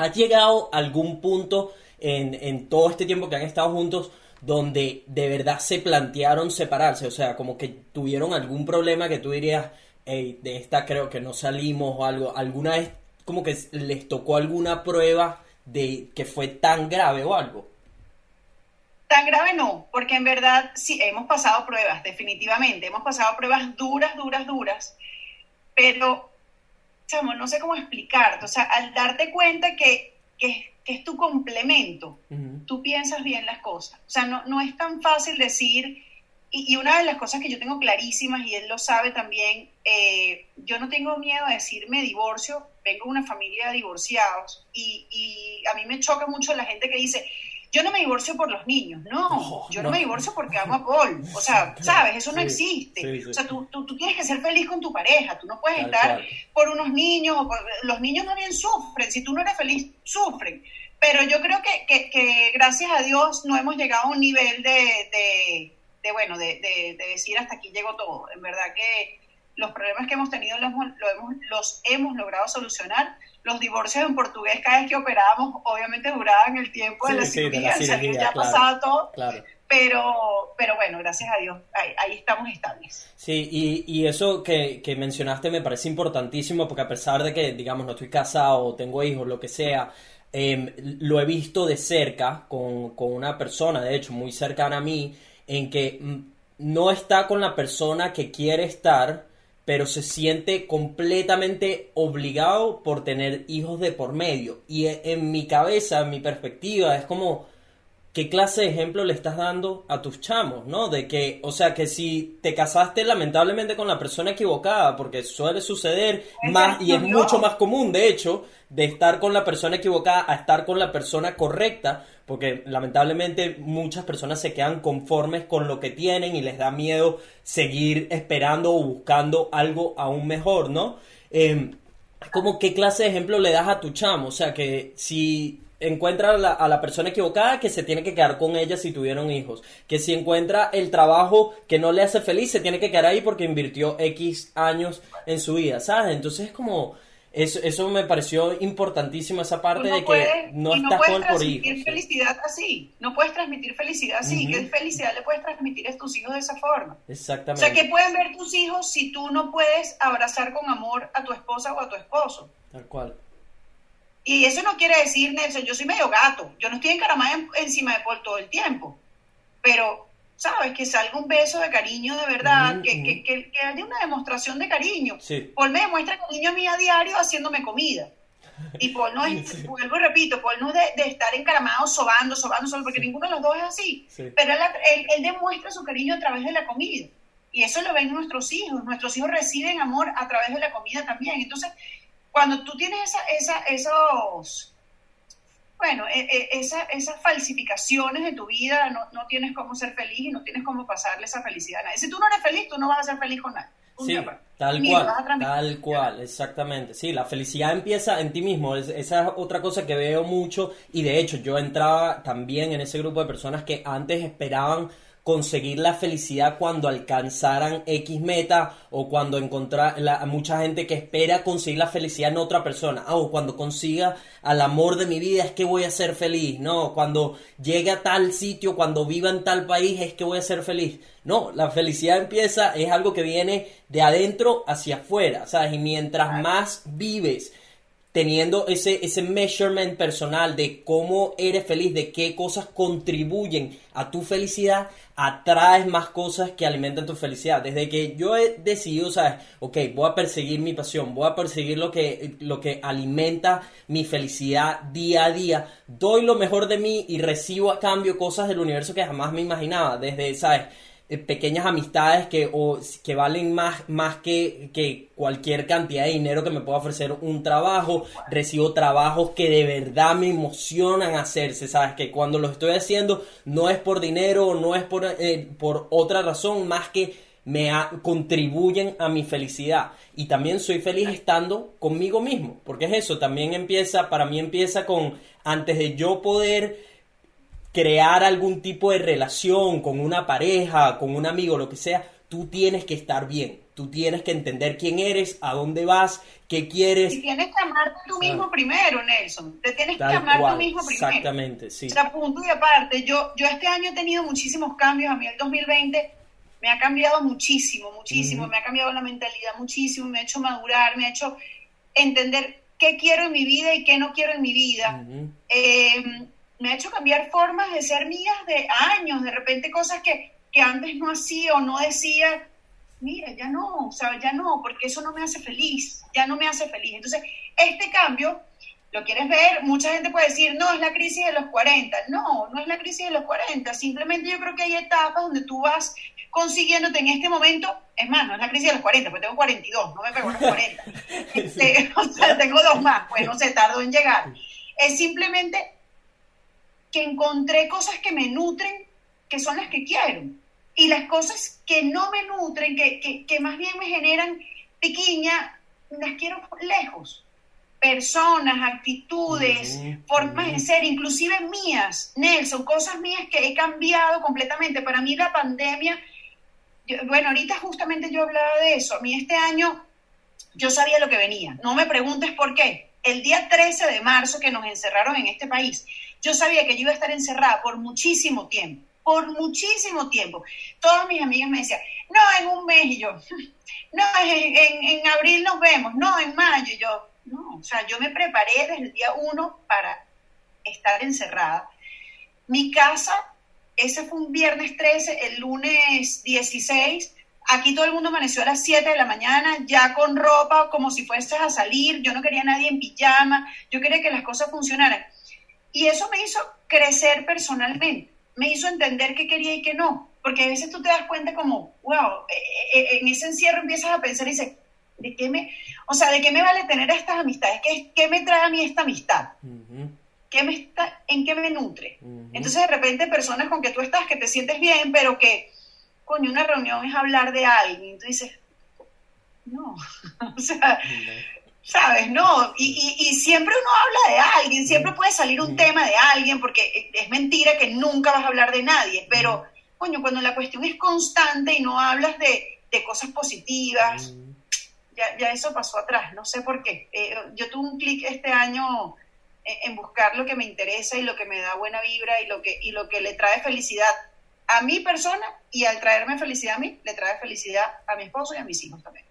¿Has llegado algún punto en, en todo este tiempo que han estado juntos donde de verdad se plantearon separarse? O sea, como que tuvieron algún problema que tú dirías, hey, de esta creo que no salimos o algo. ¿Alguna vez como que les tocó alguna prueba de que fue tan grave o algo? Tan grave no, porque en verdad sí, hemos pasado pruebas, definitivamente, hemos pasado pruebas duras, duras, duras, pero, chamo, no sé cómo explicarte, o sea, al darte cuenta que, que, que es tu complemento, tú piensas bien las cosas, o sea, no, no es tan fácil decir, y, y una de las cosas que yo tengo clarísimas, y él lo sabe también, eh, yo no tengo miedo a decir me divorcio, vengo de una familia de divorciados, y, y a mí me choca mucho la gente que dice, yo no me divorcio por los niños, no, yo no. no, me divorcio porque amo a Paul, o sea, sabes, eso no Sí, existe, sí, sí. o sea, tú, tú, tú tienes que ser feliz con tu pareja, tú no puedes estar por unos niños, o por- los niños no bien sufren, si tú no eres feliz, sufren, pero yo creo que, que, que gracias a Dios no hemos llegado a un nivel de, de, de, bueno, de, de, de decir hasta aquí llegó todo, en verdad que los problemas que hemos tenido los hemos, lo hemos, los hemos logrado solucionar. Los divorcios en portugués, cada vez que operábamos, obviamente duraban el tiempo de Sí, la sí, de cirugía, la o sea, cirugía, ya claro. pasado todo, Claro. pero, pero bueno, gracias a Dios, ahí, ahí estamos estables. Sí, y, y eso que, que mencionaste me parece importantísimo porque a pesar de que, digamos, no estoy casado, tengo hijos, lo que sea, em, lo he visto de cerca con, con una persona, de hecho, muy cercana a mí, en que mm, no está con la persona que quiere estar, pero se siente completamente obligado por tener hijos de por medio. Y e- en mi cabeza, en mi perspectiva, es como ¿qué clase de ejemplo le estás dando a tus chamos, no? De que, o sea, que si te casaste lamentablemente con la persona equivocada, porque suele suceder más y es mucho más común, de hecho, de estar con la persona equivocada a estar con la persona correcta, porque lamentablemente muchas personas se quedan conformes con lo que tienen y les da miedo seguir esperando o buscando algo aún mejor, ¿no? Em, como qué clase de ejemplo le das a tu chamo, o sea, que si encuentra a la, a la persona equivocada que se tiene que quedar con ella si tuvieron hijos, que si encuentra el trabajo que no le hace feliz se tiene que quedar ahí porque invirtió X años en su vida, ¿sabes? Entonces es como, eso, eso me pareció importantísimo esa parte Tú de que puedes- no estás puedes con él por transmitir sí. felicidad así, no puedes transmitir felicidad así, Ujú. ¿qué felicidad le puedes transmitir a tus hijos de esa forma? O Exactamente. sea, ¿qué pueden ver tus hijos si tú no puedes abrazar con amor a tu esposa o a tu esposo? Tal cual. Y eso no quiere decir, Nelson, yo soy medio gato, yo no estoy encaramada en- encima de Paul todo el tiempo, pero, ¿sabes? Que salga un beso de cariño de verdad, que, que, que, que haya una demostración de cariño. Sí. Paul me demuestra cariño a mí a diario haciéndome comida. Y Paul no es, vuelvo y repito, Paul no es de, de estar encaramado, sobando, sobando, sobando, porque ninguno de los dos es así. Sí. Pero él, él- él demuestra su cariño a través de la comida. Y eso lo ven nuestros hijos. Nuestros hijos reciben amor a través de la comida también. Entonces, cuando tú tienes esa, esa, esos, bueno, e, e, esa, esas falsificaciones de tu vida, no, no, tienes cómo ser feliz y no tienes cómo pasarle esa felicidad a nadie. Si tú no eres feliz, tú no vas a ser feliz con nadie. Sí, tal cual, tal cual, exactamente. Sí, la felicidad empieza en ti mismo. esa es otra cosa que veo mucho y de hecho yo entraba también en ese grupo de personas que antes esperaban conseguir la felicidad cuando alcanzaran X meta o cuando encontrar la, mucha gente que espera conseguir la felicidad en otra persona. Ah, o cuando consiga al amor de mi vida es que voy a ser feliz. No cuando llegue a tal sitio cuando viva en tal país es que voy a ser feliz. No la felicidad empieza es algo que viene de adentro hacia afuera. Sabes y mientras más vives teniendo ese, ese measurement personal de cómo eres feliz, de qué cosas contribuyen a tu felicidad, atraes más cosas que alimentan tu felicidad. Desde que yo he decidido, ¿sabes? Ok, voy a perseguir mi pasión, voy a perseguir lo que, lo que alimenta mi felicidad día a día, doy lo mejor de mí y recibo a cambio cosas del universo que jamás me imaginaba. Desde, ¿sabes? Eh, pequeñas amistades que, o, que valen más, más que, que, cualquier cantidad de dinero que me pueda ofrecer un trabajo. Recibo trabajos que de verdad me emocionan hacerse, ¿sabes? Que cuando lo estoy haciendo no es por dinero, no es por, eh, por otra razón, más que me contribuyen a mi felicidad. Y también soy feliz estando conmigo mismo, porque es eso, también empieza, para mí empieza con, antes de yo poder crear algún tipo de relación con una pareja, con un amigo, lo que sea, tú tienes que estar bien. Tú tienes que entender quién eres, a dónde vas, qué quieres. Y tienes que amarte tú mismo primero, Nelson. Te tienes que amar tú mismo primero. Exactamente, sí. O sea, punto y aparte, yo, yo este año he tenido muchísimos cambios. A mí el 2020 me ha cambiado muchísimo, muchísimo. Me ha cambiado la mentalidad muchísimo. Me ha hecho madurar, me ha hecho entender qué quiero en mi vida y qué no quiero en mi vida me ha hecho cambiar formas de ser mías de años, de repente cosas que, que antes no hacía o no decía, mira, ya no, o sea, ya no, porque eso no me hace feliz, ya no me hace feliz. Entonces, este cambio, lo quieres ver, mucha gente puede decir, no, es la crisis de los 40. No, no es la crisis de los 40, simplemente yo creo que hay etapas donde tú vas consiguiéndote en este momento, es más, no es la crisis de los 40, porque tengo 42, no me pego los 40. Este, o sea, tengo dos más, pues no sé, tardo en llegar. Es simplemente que encontré cosas que me nutren, que son las que quiero. Y las cosas que no me nutren, que, que, más bien me generan pequeña, las quiero lejos. Personas, actitudes, formas de ser, inclusive mías, Nelson, cosas mías que he cambiado completamente. Para mí la pandemia, bueno, ahorita justamente yo hablaba de eso. A mí este año yo sabía lo que venía. No me preguntes por qué. El día 13 de marzo que nos encerraron en este país, yo sabía que yo iba a estar encerrada por muchísimo tiempo, por muchísimo tiempo. Todas mis amigas me decían, no, en un mes, y yo, no, en, en, abril nos vemos, no, en mayo, y yo, no, o sea, yo me preparé desde el día uno para estar encerrada. Mi casa, ese fue un viernes 13, el lunes 16, aquí todo el mundo amaneció a las 7 de la mañana, ya con ropa, como si fueses a salir, yo no quería a nadie en pijama, yo quería que las cosas funcionaran. Y eso me hizo crecer personalmente, me hizo entender qué quería y qué no, porque a veces tú te das cuenta como, wow, eh, eh, en ese encierro empiezas a pensar y dices, ¿de qué me, o sea, de qué me vale tener estas amistades? ¿Qué, qué me trae a mí esta amistad? ¿Qué me está, ¿En qué me nutre? Entonces de repente personas con que tú estás, que te sientes bien, pero que, coño, una reunión es hablar de alguien, y tú dices, no, o sea, ¿sabes? No, y, y, siempre uno habla de alguien, siempre puede salir un tema de alguien, porque es mentira que nunca vas a hablar de nadie, pero, coño, cuando la cuestión es constante y no hablas de, cosas positivas, ya, ya, eso pasó atrás, no sé por qué. Eh, yo tuve un clic este año en, buscar lo que me interesa y lo que me da buena vibra y lo que, y lo que le trae felicidad a mi persona y al traerme felicidad a mí, le trae felicidad a mi esposo y a mis hijos también.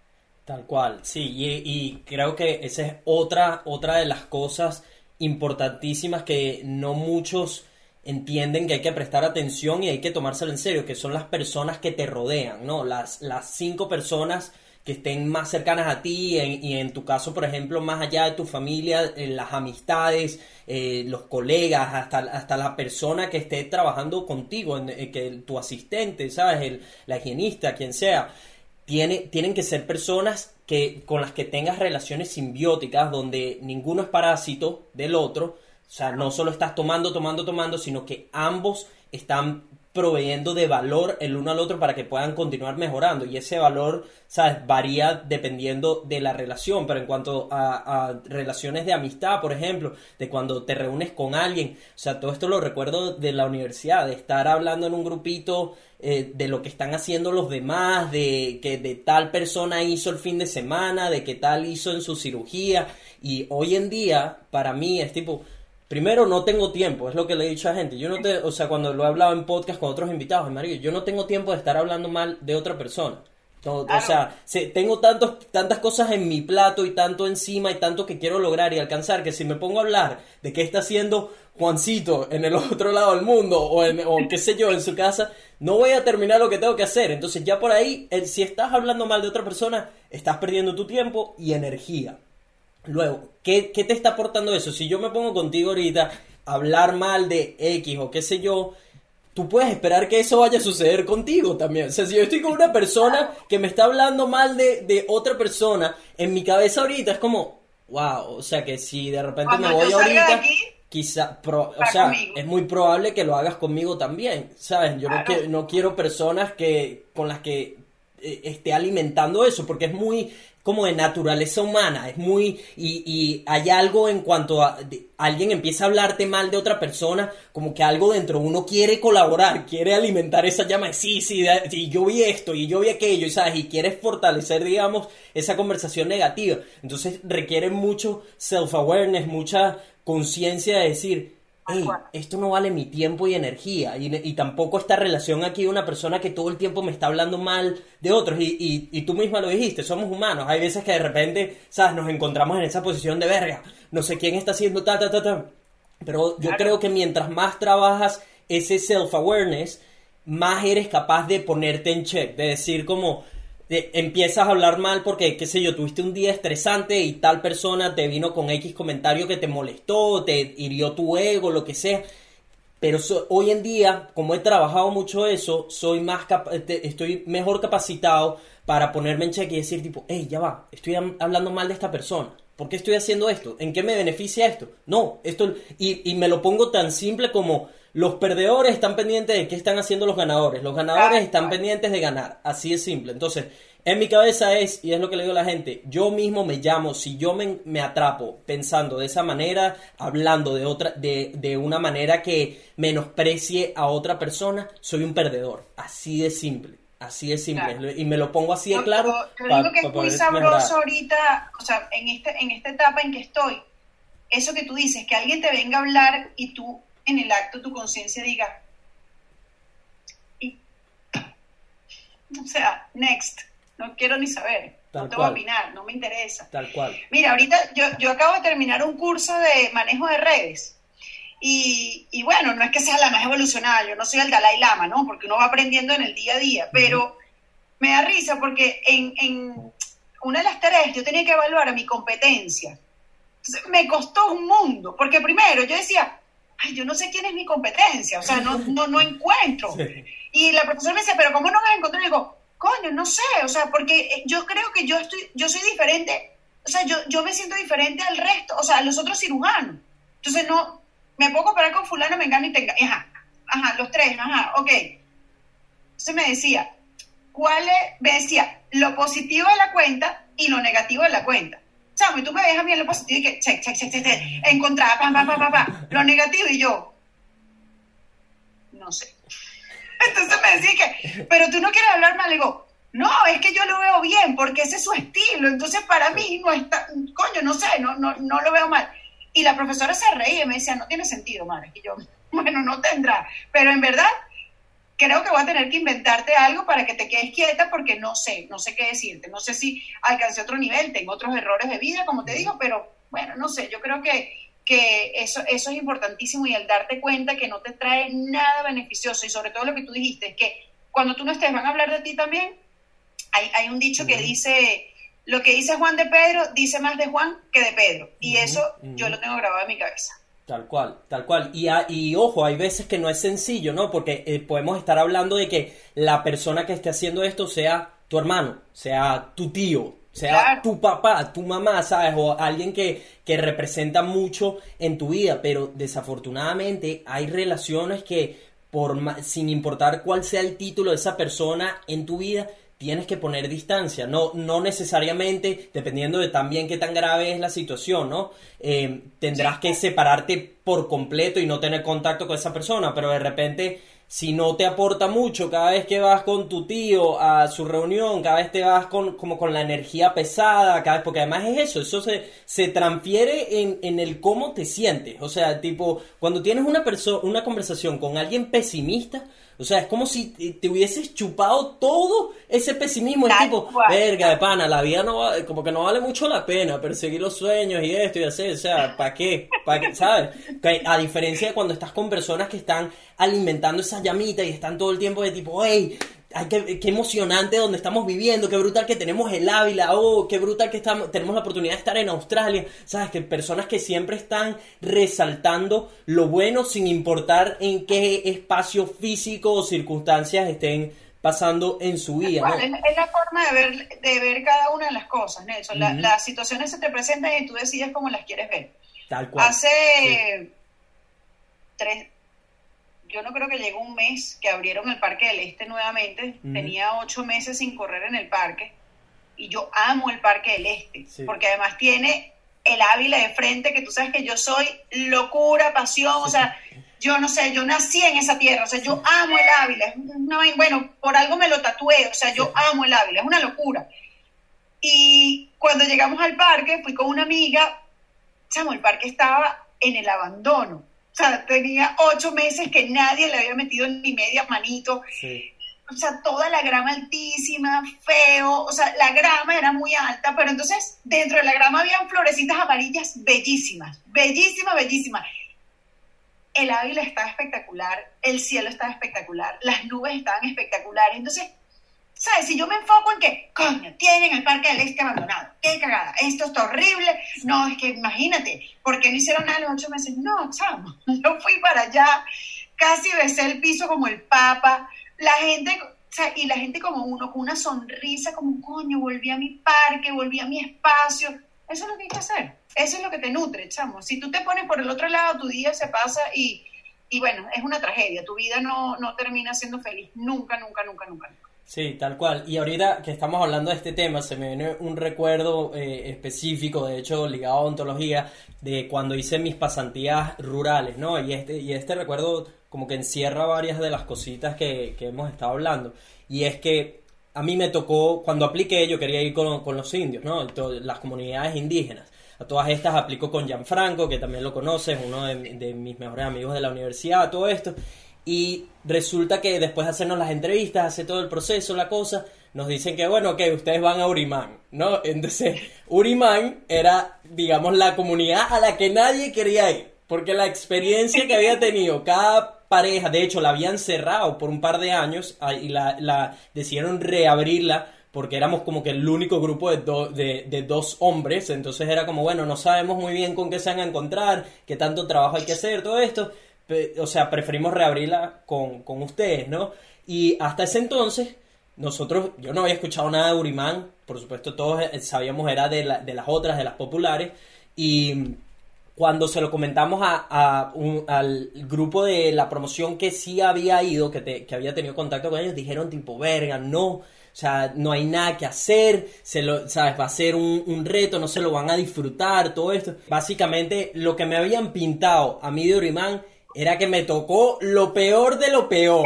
Tal cual, sí, y, creo que esa es otra, otra de las cosas importantísimas que no muchos entienden que hay que prestar atención y hay que tomárselo en serio, que son las personas que te rodean, ¿no? Las, las cinco personas que estén más cercanas a ti en, y en tu caso, por ejemplo, más allá de tu familia, eh, las amistades, eh, los colegas, hasta, hasta la persona que esté trabajando contigo, en- eh, que tu asistente, ¿sabes? El, la higienista, quien sea. Tiene, tienen que ser personas que, con las que tengas relaciones simbióticas, donde ninguno es parásito del otro. O sea, no solo estás tomando, tomando, tomando, sino que ambos están proveyendo de valor el uno al otro para que puedan continuar mejorando. Y ese valor, ¿sabes? Varía dependiendo de la relación. Pero en cuanto a, a relaciones de amistad, por ejemplo, de cuando te reúnes con alguien, o sea, todo esto lo recuerdo de la universidad, de estar hablando en un grupito eh, de lo que están haciendo los demás, de que de tal persona hizo el fin de semana, de que tal hizo en su cirugía. Y hoy en día, para mí, es tipo, primero no tengo tiempo, es lo que le he dicho a gente. Yo no te, o sea, cuando lo he hablado en podcast con otros invitados, yo no tengo tiempo de estar hablando mal de otra persona. No, O sea, se- tengo tantos, tantas cosas en mi plato y tanto encima y tanto que quiero lograr y alcanzar que si me pongo a hablar de qué está haciendo Juancito en el otro lado del mundo o, en, o qué sé yo en su casa, no voy a terminar lo que tengo que hacer. Entonces ya por ahí, el- si estás hablando mal de otra persona, estás perdiendo tu tiempo y energía. Luego, ¿qué, qué te está aportando eso? Si yo me pongo contigo ahorita a hablar mal de X o qué sé yo, tú puedes esperar que eso vaya a suceder contigo también. O sea, si yo estoy con una persona que me está hablando mal de, de otra persona, en mi cabeza ahorita es como, wow, o sea, que si de repente Cuando me voy ahorita, aquí, quizá, pro- o sea, conmigo. es muy probable que lo hagas conmigo también, ¿sabes? Yo no, que- no quiero personas que con las que eh, esté alimentando eso, porque es muy como de naturaleza humana, es muy, y, y hay algo en cuanto a, alguien empieza a hablarte mal de otra persona, como que algo dentro de uno quiere colaborar, quiere alimentar esa llama sí, sí, y yo vi esto, y yo vi aquello, y sabes, y quieres fortalecer, digamos, esa conversación negativa. Entonces requiere mucho self-awareness, mucha conciencia de decir, Tal "Ey, cual. esto no vale mi tiempo y energía. Y, y tampoco esta relación aquí de una persona que todo el tiempo me está hablando mal de otros. Y, y, y tú misma lo dijiste, somos humanos. Hay veces que de repente, ¿sabes? Nos encontramos en esa posición de verga. No sé quién está haciendo ta, ta, ta, ta. Pero yo Claro. creo que mientras más trabajas ese self-awareness, más eres capaz de ponerte en check. De decir como, empiezas a hablar mal porque, qué sé yo, tuviste un día estresante y tal persona te vino con X comentario que te molestó, te hirió tu ego, lo que sea. Pero hoy en día, como he trabajado mucho eso, soy más estoy mejor capacitado para ponerme en cheque y decir tipo, hey, ya va, estoy hablando mal de esta persona. ¿Por qué estoy haciendo esto? ¿En qué me beneficia esto? No, esto y, y me lo pongo tan simple como los perdedores están pendientes de qué están haciendo los ganadores, los ganadores están pendientes de ganar, así es simple. Entonces, en mi cabeza es, y es lo que le digo a la gente, yo mismo me llamo, si yo me, me atrapo pensando de esa manera, hablando de otra, de, de una manera que menosprecie a otra persona, soy un perdedor. Así de simple, así de simple. Claro. Y me lo pongo así de claro. Yo, digo que es muy sabroso mejorar. ahorita, o sea, en, este, en esta etapa en que estoy, eso que tú dices, que alguien te venga a hablar y tú en el acto tu conciencia diga, y- o sea, next, no quiero ni saber, Tal no te voy a opinar, no me interesa. Tal cual. Mira, ahorita yo, yo acabo de terminar un curso de manejo de redes. Y, y bueno, no es que sea la más evolucionada, yo no soy el Dalai Lama, ¿no? Porque uno va aprendiendo en el día a día, pero me da risa porque en, en una de las tareas yo tenía que evaluar a mi competencia. Entonces, me costó un mundo, porque primero yo decía, ay, yo no sé quién es mi competencia, o sea, no, no, no encuentro. Sí. Y la profesora me decía, pero ¿cómo no vas a encontrar? Y digo, coño, no sé, o sea, porque eh, yo creo que yo estoy, yo soy diferente, o sea, yo, yo me siento diferente al resto, o sea, a los otros cirujanos. Entonces, no, me puedo comparar con fulano, me engaño y tenga, ajá, ajá, los tres, ajá, ok. Entonces me decía, ¿cuál es? Me decía, lo positivo de la cuenta y lo negativo de la cuenta. Samu, y tú me dejas bien lo positivo y que, check, check, check, check, check, encontraba, pam, pam, pam, pam, pam, lo negativo y yo, no sé. Entonces me decía que, pero tú no quieres hablar mal. Le digo, no, es que yo lo veo bien, porque ese es su estilo. Entonces para mí no está, coño, no sé, no, no, no lo veo mal. Y la profesora se reía y me decía, no tiene sentido, madre. Y yo, bueno, no tendrá. Pero en verdad, creo que voy a tener que inventarte algo para que te quedes quieta porque no sé, no sé qué decirte. No sé si alcancé otro nivel, tengo otros errores de vida, como te digo, pero bueno, no sé, yo creo que, que eso, eso es importantísimo y el darte cuenta que no te trae nada beneficioso y sobre todo lo que tú dijiste, es que cuando tú no estés van a hablar de ti también. Hay, hay un dicho que dice, lo que dice Juan de Pedro dice más de Juan que de Pedro. Y eso yo lo tengo grabado en mi cabeza. Tal cual, tal cual. Y, a- y ojo, hay veces que no es sencillo, ¿no? Porque eh, podemos estar hablando de que la persona que esté haciendo esto sea tu hermano, sea tu tío, sea Claro. tu papá, tu mamá, ¿sabes? O alguien que, que representa mucho en tu vida. Pero desafortunadamente hay relaciones que, por sin importar cuál sea el título de esa persona en tu vida, tienes que poner distancia, no, no necesariamente, dependiendo de también qué tan grave es la situación, ¿no? Eh, tendrás que separarte por completo y no tener contacto con esa persona, pero de repente, si no te aporta mucho, cada vez que vas con tu tío a su reunión, cada vez te vas con, como con la energía pesada, cada vez, porque además es eso, eso se, se transfiere en, en el cómo te sientes, o sea, tipo, cuando tienes una, una conversación con alguien pesimista, o sea, es como si te, hubieses chupado todo ese pesimismo. Es Tal tipo, verga de pana, la vida no va- como que no vale mucho la pena perseguir los sueños y esto y así. O sea, ¿para qué? ¿Para qué? ¿Sabes? Que a diferencia de cuando estás con personas que están alimentando esa llamita y están todo el tiempo de tipo, hey, ay, qué, qué emocionante donde estamos viviendo, qué brutal que tenemos el Ávila, oh, qué brutal que estamos, tenemos la oportunidad de estar en Australia, ¿sabes? Que personas que siempre están resaltando lo bueno sin importar en qué espacio físico o circunstancias estén pasando en su vida, ¿no? es, es la forma de ver, de ver cada una de las cosas, Nelson. La- las situaciones se te presentan y tú decides cómo las quieres ver. Tal cual. Hace tres, yo no creo que llegó un mes que abrieron el Parque del Este nuevamente. Tenía ocho meses sin correr en el parque. Y yo amo el Parque del Este Sí. porque además tiene el Ávila de frente, que tú sabes que yo soy locura, pasión, o sea, yo no sé, yo nací en esa tierra, o sea, yo amo el Ávila, vaina- bueno, por algo me lo tatué, o sea, yo amo el Ávila, es una locura. Y cuando llegamos al parque, fui con una amiga, chamo, el parque estaba en el abandono. O sea, tenía ocho meses que nadie le había metido ni media manito. Sí. O sea, toda la grama altísima, feo. O sea, la grama era muy alta, pero entonces dentro de la grama habían florecitas amarillas bellísimas, bellísimas, bellísimas. El Ávila estaba espectacular, el cielo estaba espectacular, las nubes estaban espectaculares. Entonces, ¿sabes? Si yo me enfoco en que, coño, tienen el Parque del Este abandonado, qué cagada, esto está horrible, no, es que imagínate, ¿por qué no hicieron nada los ocho meses? No, chamo, yo fui para allá, casi besé el piso como el Papa, la gente, y la gente como uno, con una sonrisa, como, coño, volví a mi parque, volví a mi espacio, eso es lo que hay que hacer, eso es lo que te nutre, chamo, si tú te pones por el otro lado, tu día se pasa y... Y bueno, es una tragedia, tu vida no, no termina siendo feliz, nunca, nunca, nunca, nunca. nunca. Sí, tal cual. Y ahorita que estamos hablando de este tema, se me viene un recuerdo eh, específico, de hecho ligado a ontología, de cuando hice mis pasantías rurales, ¿no? Y este, y este recuerdo como que encierra varias de las cositas que, que hemos estado hablando. Y es que a mí me tocó, cuando apliqué, yo quería ir con, con los indios, ¿no? To- las comunidades indígenas. A todas estas aplico con Gianfranco, que también lo conoces, uno de, de mis mejores amigos de la universidad, todo esto. Y resulta que después de hacernos las entrevistas, hace todo el proceso, la cosa, nos dicen que, bueno, que ustedes van a Urimán, ¿no? Entonces, Urimán era, digamos, la comunidad a la que nadie quería ir, porque la experiencia que había tenido cada pareja, de hecho, la habían cerrado por un par de años ah, y la, la decidieron reabrirla porque éramos como que el único grupo de, do- de, de dos hombres, entonces era como, bueno, no sabemos muy bien con qué se van a encontrar, qué tanto trabajo hay que hacer, todo esto, o sea, preferimos reabrirla con, con ustedes, ¿no? Y hasta ese entonces, nosotros, yo no había escuchado nada de Urimán, por supuesto todos eh, sabíamos era de, la- de las otras, de las populares, y cuando se lo comentamos a, a al grupo de la promoción que sí había ido, que, te- que había tenido contacto con ellos, dijeron tipo, verga, no, o sea, no hay nada que hacer, se lo, ¿sabes? Va a ser un, un reto, no se lo van a disfrutar, todo esto. Básicamente, lo que me habían pintado a mí de Orimán era que me tocó lo peor de lo peor.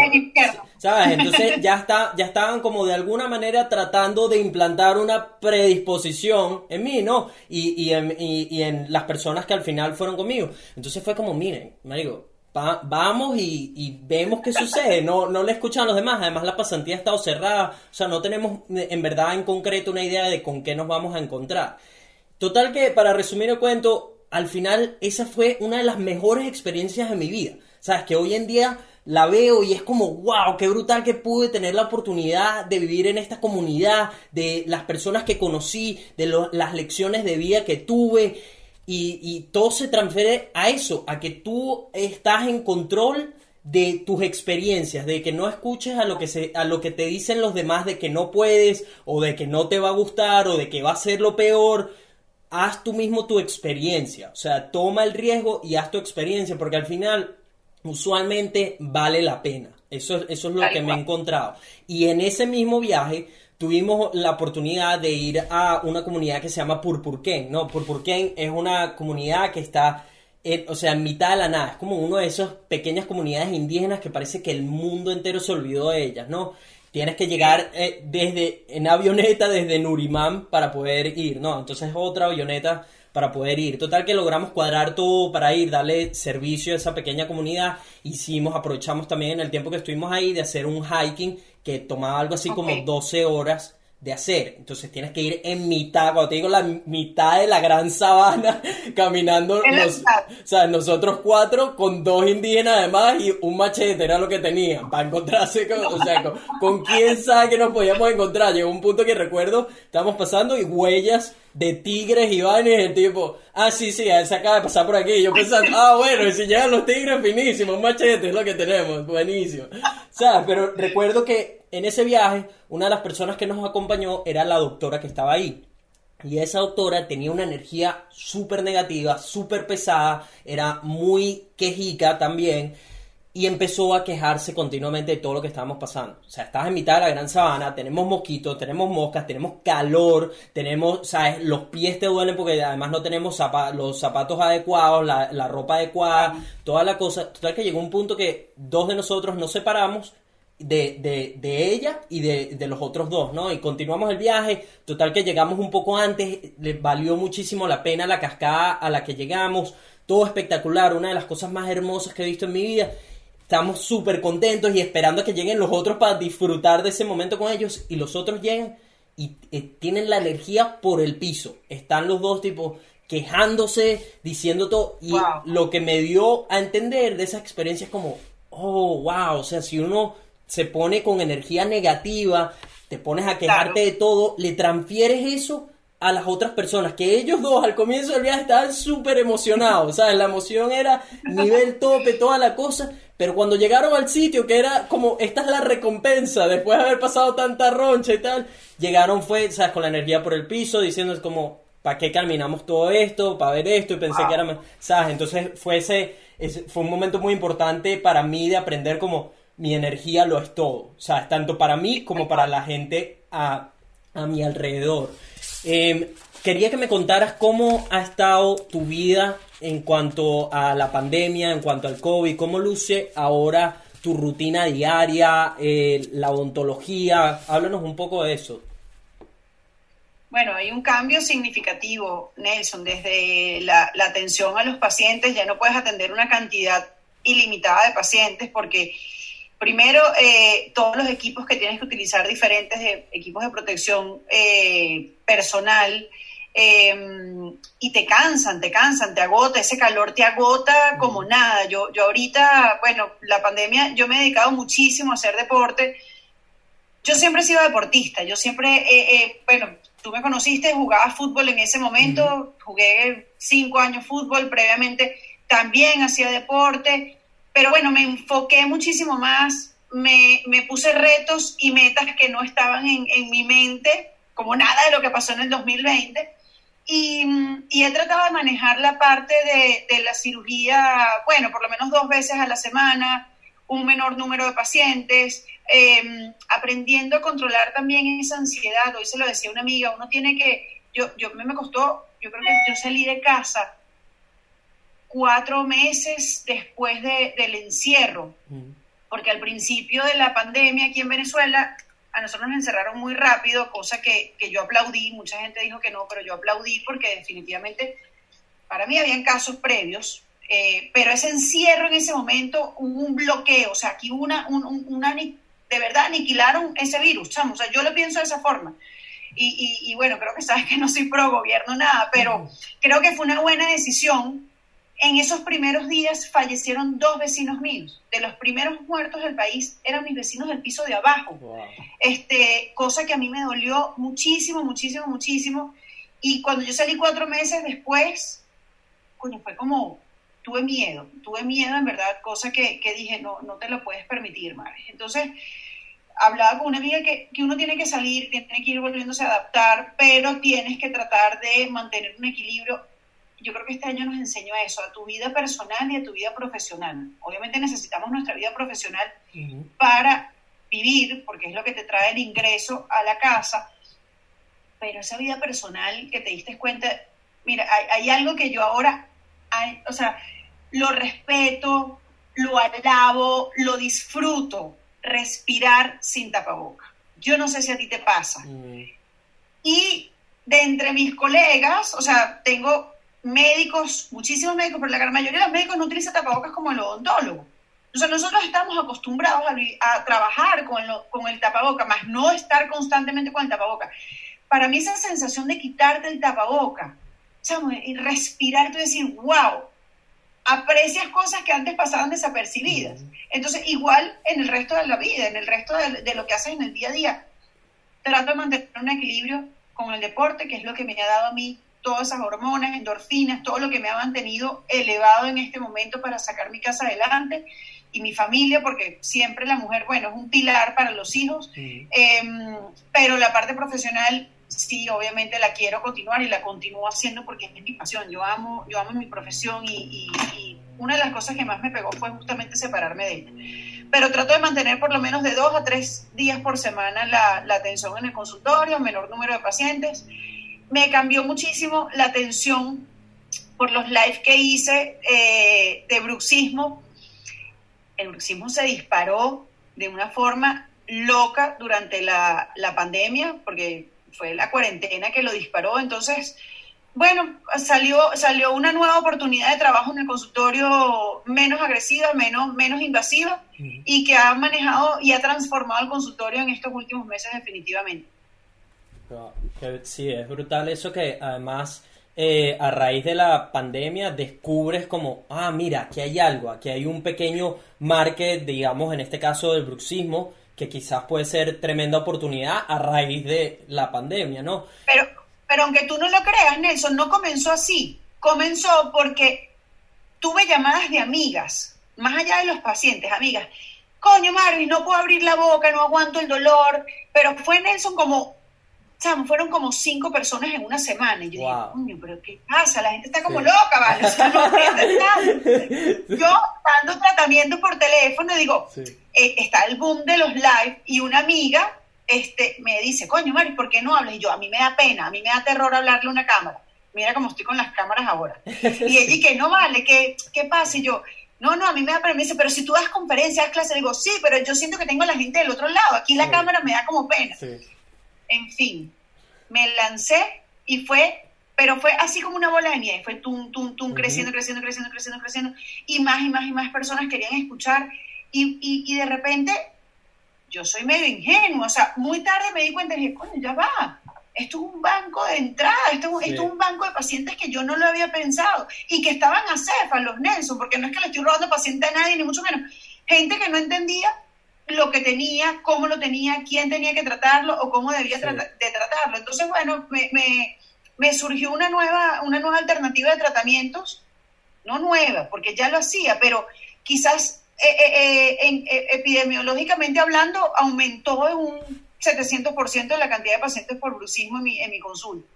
¿Sabes? Entonces ya está, ya estaban como de alguna manera tratando de implantar una predisposición en mí, ¿no? Y, y, en, y- y en las personas que al final fueron conmigo. Entonces fue como, miren, marico, va- vamos y, y vemos qué sucede. No, no le escuchan a los demás. Además la pasantía ha estado cerrada. O sea, no tenemos eh, en verdad en concreto una idea de con qué nos vamos a encontrar. Total que, para resumir el cuento, al final esa fue una de las mejores experiencias de mi vida. Sabes que hoy en día la veo y es como, wow, qué brutal que pude tener la oportunidad de vivir en esta comunidad, de las personas que conocí, de las lecciones de vida que tuve. Y, y todo se transfiere a eso, a que tú estás en control de tus experiencias, de que no escuches a lo que se, a lo que te dicen los demás de que no puedes, o de que no te va a gustar, o de que va a ser lo peor. Haz tú mismo tu experiencia. O sea, toma el riesgo y haz tu experiencia, porque al final usualmente vale la pena. Eso, es- eso es lo que me he encontrado. Y en ese mismo viaje tuvimos la oportunidad de ir a una comunidad que se llama Purpurquén, ¿no? Purpurquén es una comunidad que está, en- o sea, en mitad de la nada. Es como una de esas pequeñas comunidades indígenas que parece que el mundo entero se olvidó de ellas, ¿no? Tienes que llegar eh, desde, en avioneta desde Nurimán para poder ir, ¿no? Entonces otra avioneta para poder ir. Total que logramos cuadrar todo para ir, darle servicio a esa pequeña comunidad. Hicimos, aprovechamos también en el tiempo que estuvimos ahí de hacer un hiking que tomaba algo así como Ok. 12 horas de hacer. Entonces tienes que ir en mitad, cuando te digo la mitad de la gran sabana, caminando. Mitad. o sea, nosotros cuatro con dos indígenas además y un machete era lo que tenían para encontrarse con, o sea, con, con quién sabe que nos podíamos encontrar. Llegó un punto que recuerdo, estábamos pasando y huellas de tigres y vainas, y el tipo, ah, sí, sí, él se acaba de pasar por aquí. Yo pensando, ah, bueno, y si llegan los tigres, finísimo, un machete es lo que tenemos, buenísimo. ¿Sabes? Pero recuerdo que en ese viaje, una de las personas que nos acompañó era la doctora que estaba ahí. Y esa doctora tenía una energía súper negativa, súper pesada, era muy quejica también, y empezó a quejarse continuamente de todo lo que estábamos pasando. O sea, estás en mitad de la gran sabana, tenemos mosquitos, tenemos moscas, tenemos calor, tenemos, ¿sabes? Los pies te duelen porque además no tenemos los zapatos adecuados, la, ropa adecuada, toda la cosa. Total que llegó un punto que dos de nosotros nos separamos de, de, de ella y de, de los otros dos, ¿no? Y continuamos el viaje, total que llegamos un poco antes, le valió muchísimo la pena la cascada a la que llegamos, todo espectacular, una de las cosas más hermosas que he visto en mi vida. Estamos súper contentos y esperando a que lleguen los otros para disfrutar de ese momento con ellos y los otros llegan y eh, tienen la energía por el piso. Están los dos tipo quejándose, diciendo todo y Wow. lo que me dio a entender de esa experiencia es como, oh, wow, o sea, si uno se pone con energía negativa, te pones a quejarte Claro. de todo, le transfieres eso a las otras personas, que ellos dos al comienzo del viaje estaban súper emocionados, ¿sabes? La emoción era nivel tope, toda la cosa, pero cuando llegaron al sitio, que era como, esta es la recompensa, después de haber pasado tanta roncha y tal, llegaron fue, ¿sabes? Con la energía por el piso, diciendo como, ¿para qué caminamos todo esto? Para ver esto, y pensé Wow. que era, más- ¿sabes? Entonces fue ese, ese- fue un momento muy importante para mí de aprender como, mi energía lo es todo, sea, tanto para mí como para la gente a, a mi alrededor. Eh, quería que me contaras cómo ha estado tu vida en cuanto a la pandemia, en cuanto al COVID, cómo luce ahora tu rutina diaria, eh, la odontología, háblanos un poco de eso. Bueno, hay un cambio significativo, Nelson, desde la, la atención a los pacientes, ya no puedes atender una cantidad ilimitada de pacientes porque primero eh, todos los equipos que tienes que utilizar, diferentes de- equipos de protección eh, personal, eh, y te cansan, te cansan, te agota, ese calor te agota como nada. Yo, yo ahorita, bueno, la pandemia, yo me he dedicado muchísimo a hacer deporte, yo siempre he sido deportista, yo siempre, eh, eh, bueno, tú me conociste, jugaba fútbol en ese momento, jugué cinco años fútbol, previamente también hacía deporte, pero bueno, me enfoqué muchísimo más, me, me puse retos y metas que no estaban en, en mi mente, como nada de lo que pasó en el 2020. Y, y he tratado de manejar la parte de, de la cirugía, bueno, por lo menos dos veces a la semana, un menor número de pacientes, eh, aprendiendo a controlar también esa ansiedad. Hoy se lo decía una amiga, uno tiene que, yo, yo me costó, yo creo que yo salí de casa cuatro meses después de, del encierro, porque al principio de la pandemia aquí en Venezuela a nosotros nos encerraron muy rápido, cosa que, que yo aplaudí, mucha gente dijo que no, pero yo aplaudí porque definitivamente para mí habían casos previos, eh, pero ese encierro en ese momento hubo un bloqueo, o sea, aquí hubo una, un, un- una, de verdad aniquilaron ese virus, chamo, o sea, yo lo pienso de esa forma. y, y, y bueno, creo que sabes que no soy pro gobierno nada, pero creo que fue una buena decisión. En esos primeros días fallecieron dos vecinos míos. De los primeros muertos del país eran mis vecinos del piso de abajo. Wow. Este, cosa que a mí me dolió muchísimo, muchísimo, muchísimo. Y cuando yo salí cuatro meses después, coño, fue como, tuve miedo, tuve miedo en verdad, cosa que, que dije, no, no te lo puedes permitir, Mares. Entonces, hablaba con una amiga que, que uno tiene que salir, tiene que ir volviéndose a adaptar, pero tienes que tratar de mantener un equilibrio. Yo creo que este año nos enseñó eso, a tu vida personal y a tu vida profesional. Obviamente necesitamos nuestra vida profesional para vivir, porque es lo que te trae el ingreso a la casa, pero esa vida personal que te diste cuenta, mira, hay, hay algo que yo ahora, hay- o sea, lo respeto, lo alabo, lo disfruto, respirar sin tapaboca. Yo no sé si a ti te pasa. Mm, Y de entre mis colegas, o sea, tengo médicos, muchísimos médicos, pero la gran mayoría de los médicos no utilizan tapabocas como el odontólogo. O sea, nosotros estamos acostumbrados a, trabajar con, lo- con el tapaboca, más no estar constantemente con el tapaboca. Para mí esa sensación de quitarte el tapaboca, chamo, y respirar, tú decir, wow, aprecias cosas que antes pasaban desapercibidas. Entonces, igual en el resto de la vida, en el resto de, de lo que haces en el día a día, trato de mantener un equilibrio con el deporte, que es lo que me ha dado a mí todas esas hormonas, endorfinas, todo lo que me ha mantenido elevado en este momento para sacar mi casa adelante y mi familia, porque siempre la mujer, bueno, es un pilar para los hijos, eh, pero la parte profesional sí, obviamente la quiero continuar y la continúo haciendo porque es mi pasión. Yo amo, yo amo mi profesión y, y- y una de las cosas que más me pegó fue justamente separarme de ella. Pero trato de mantener por lo menos de dos a tres días por semana la, la atención en el consultorio, menor número de pacientes. Me cambió muchísimo la atención por los live que hice eh, de bruxismo. El bruxismo se disparó de una forma loca durante la, la pandemia, porque fue la cuarentena que lo disparó. Entonces, bueno, salió, salió una nueva oportunidad de trabajo en el consultorio menos agresiva, menos, menos invasiva, y que ha manejado y ha transformado el consultorio en estos últimos meses definitivamente. Sí, es brutal eso que además eh, a raíz de la pandemia descubres como, ah, mira, aquí hay algo, aquí hay un pequeño market, digamos, en este caso del bruxismo, que quizás puede ser tremenda oportunidad a raíz de la pandemia, ¿no? Pero, pero aunque tú no lo creas, Nelson, no comenzó así. Comenzó porque tuve llamadas de amigas, más allá de los pacientes, amigas. Coño, Marvin, no puedo abrir la boca, no aguanto el dolor. Pero fue Nelson como, chamo, fueron como cinco personas en una semana. Y yo Wow. dije, coño, pero ¿qué pasa? La gente está como Sí. loca, ¿vale? O sea, no entienden nada. Yo dando tratamiento por teléfono, digo, Sí. eh, está el boom de los live y una amiga este, me dice, coño, Mari, ¿por qué no hablas? Y yo, a mí me da pena, a mí me da terror hablarle a una cámara. Mira cómo estoy con las cámaras ahora. Y ella, y que no vale, ¿qué, qué pasa? Y yo, no, no, a mí me da dice, pero si tú das conferencias, das clases, digo, sí, pero yo siento que tengo a la gente del otro lado. Aquí la Sí. cámara me da como pena. Sí. En fin, me lancé y fue, pero fue así como una bola de nieve, fue tum, tum, tum, creciendo, creciendo, creciendo, creciendo, creciendo, y más y más y más personas querían escuchar, y, y, y de repente, yo soy medio ingenuo, o sea, muy tarde me di cuenta y dije, coño, ya va, esto es un banco de entrada, esto, es un- Sí. esto es un banco de pacientes que yo no lo había pensado, y que estaban acéfalos, Nelson, porque no es que le estoy robando paciente a nadie, ni mucho menos, gente que no entendía lo que tenía, cómo lo tenía, quién tenía que tratarlo o cómo debía Sí. trata- de tratarlo. Entonces, bueno, me, me, me surgió una nueva, una nueva alternativa de tratamientos, no nueva, porque ya lo hacía, pero quizás eh, eh, eh, en- eh, epidemiológicamente hablando aumentó en un 700% de la cantidad de pacientes por brucismo en mi, en mi consulta.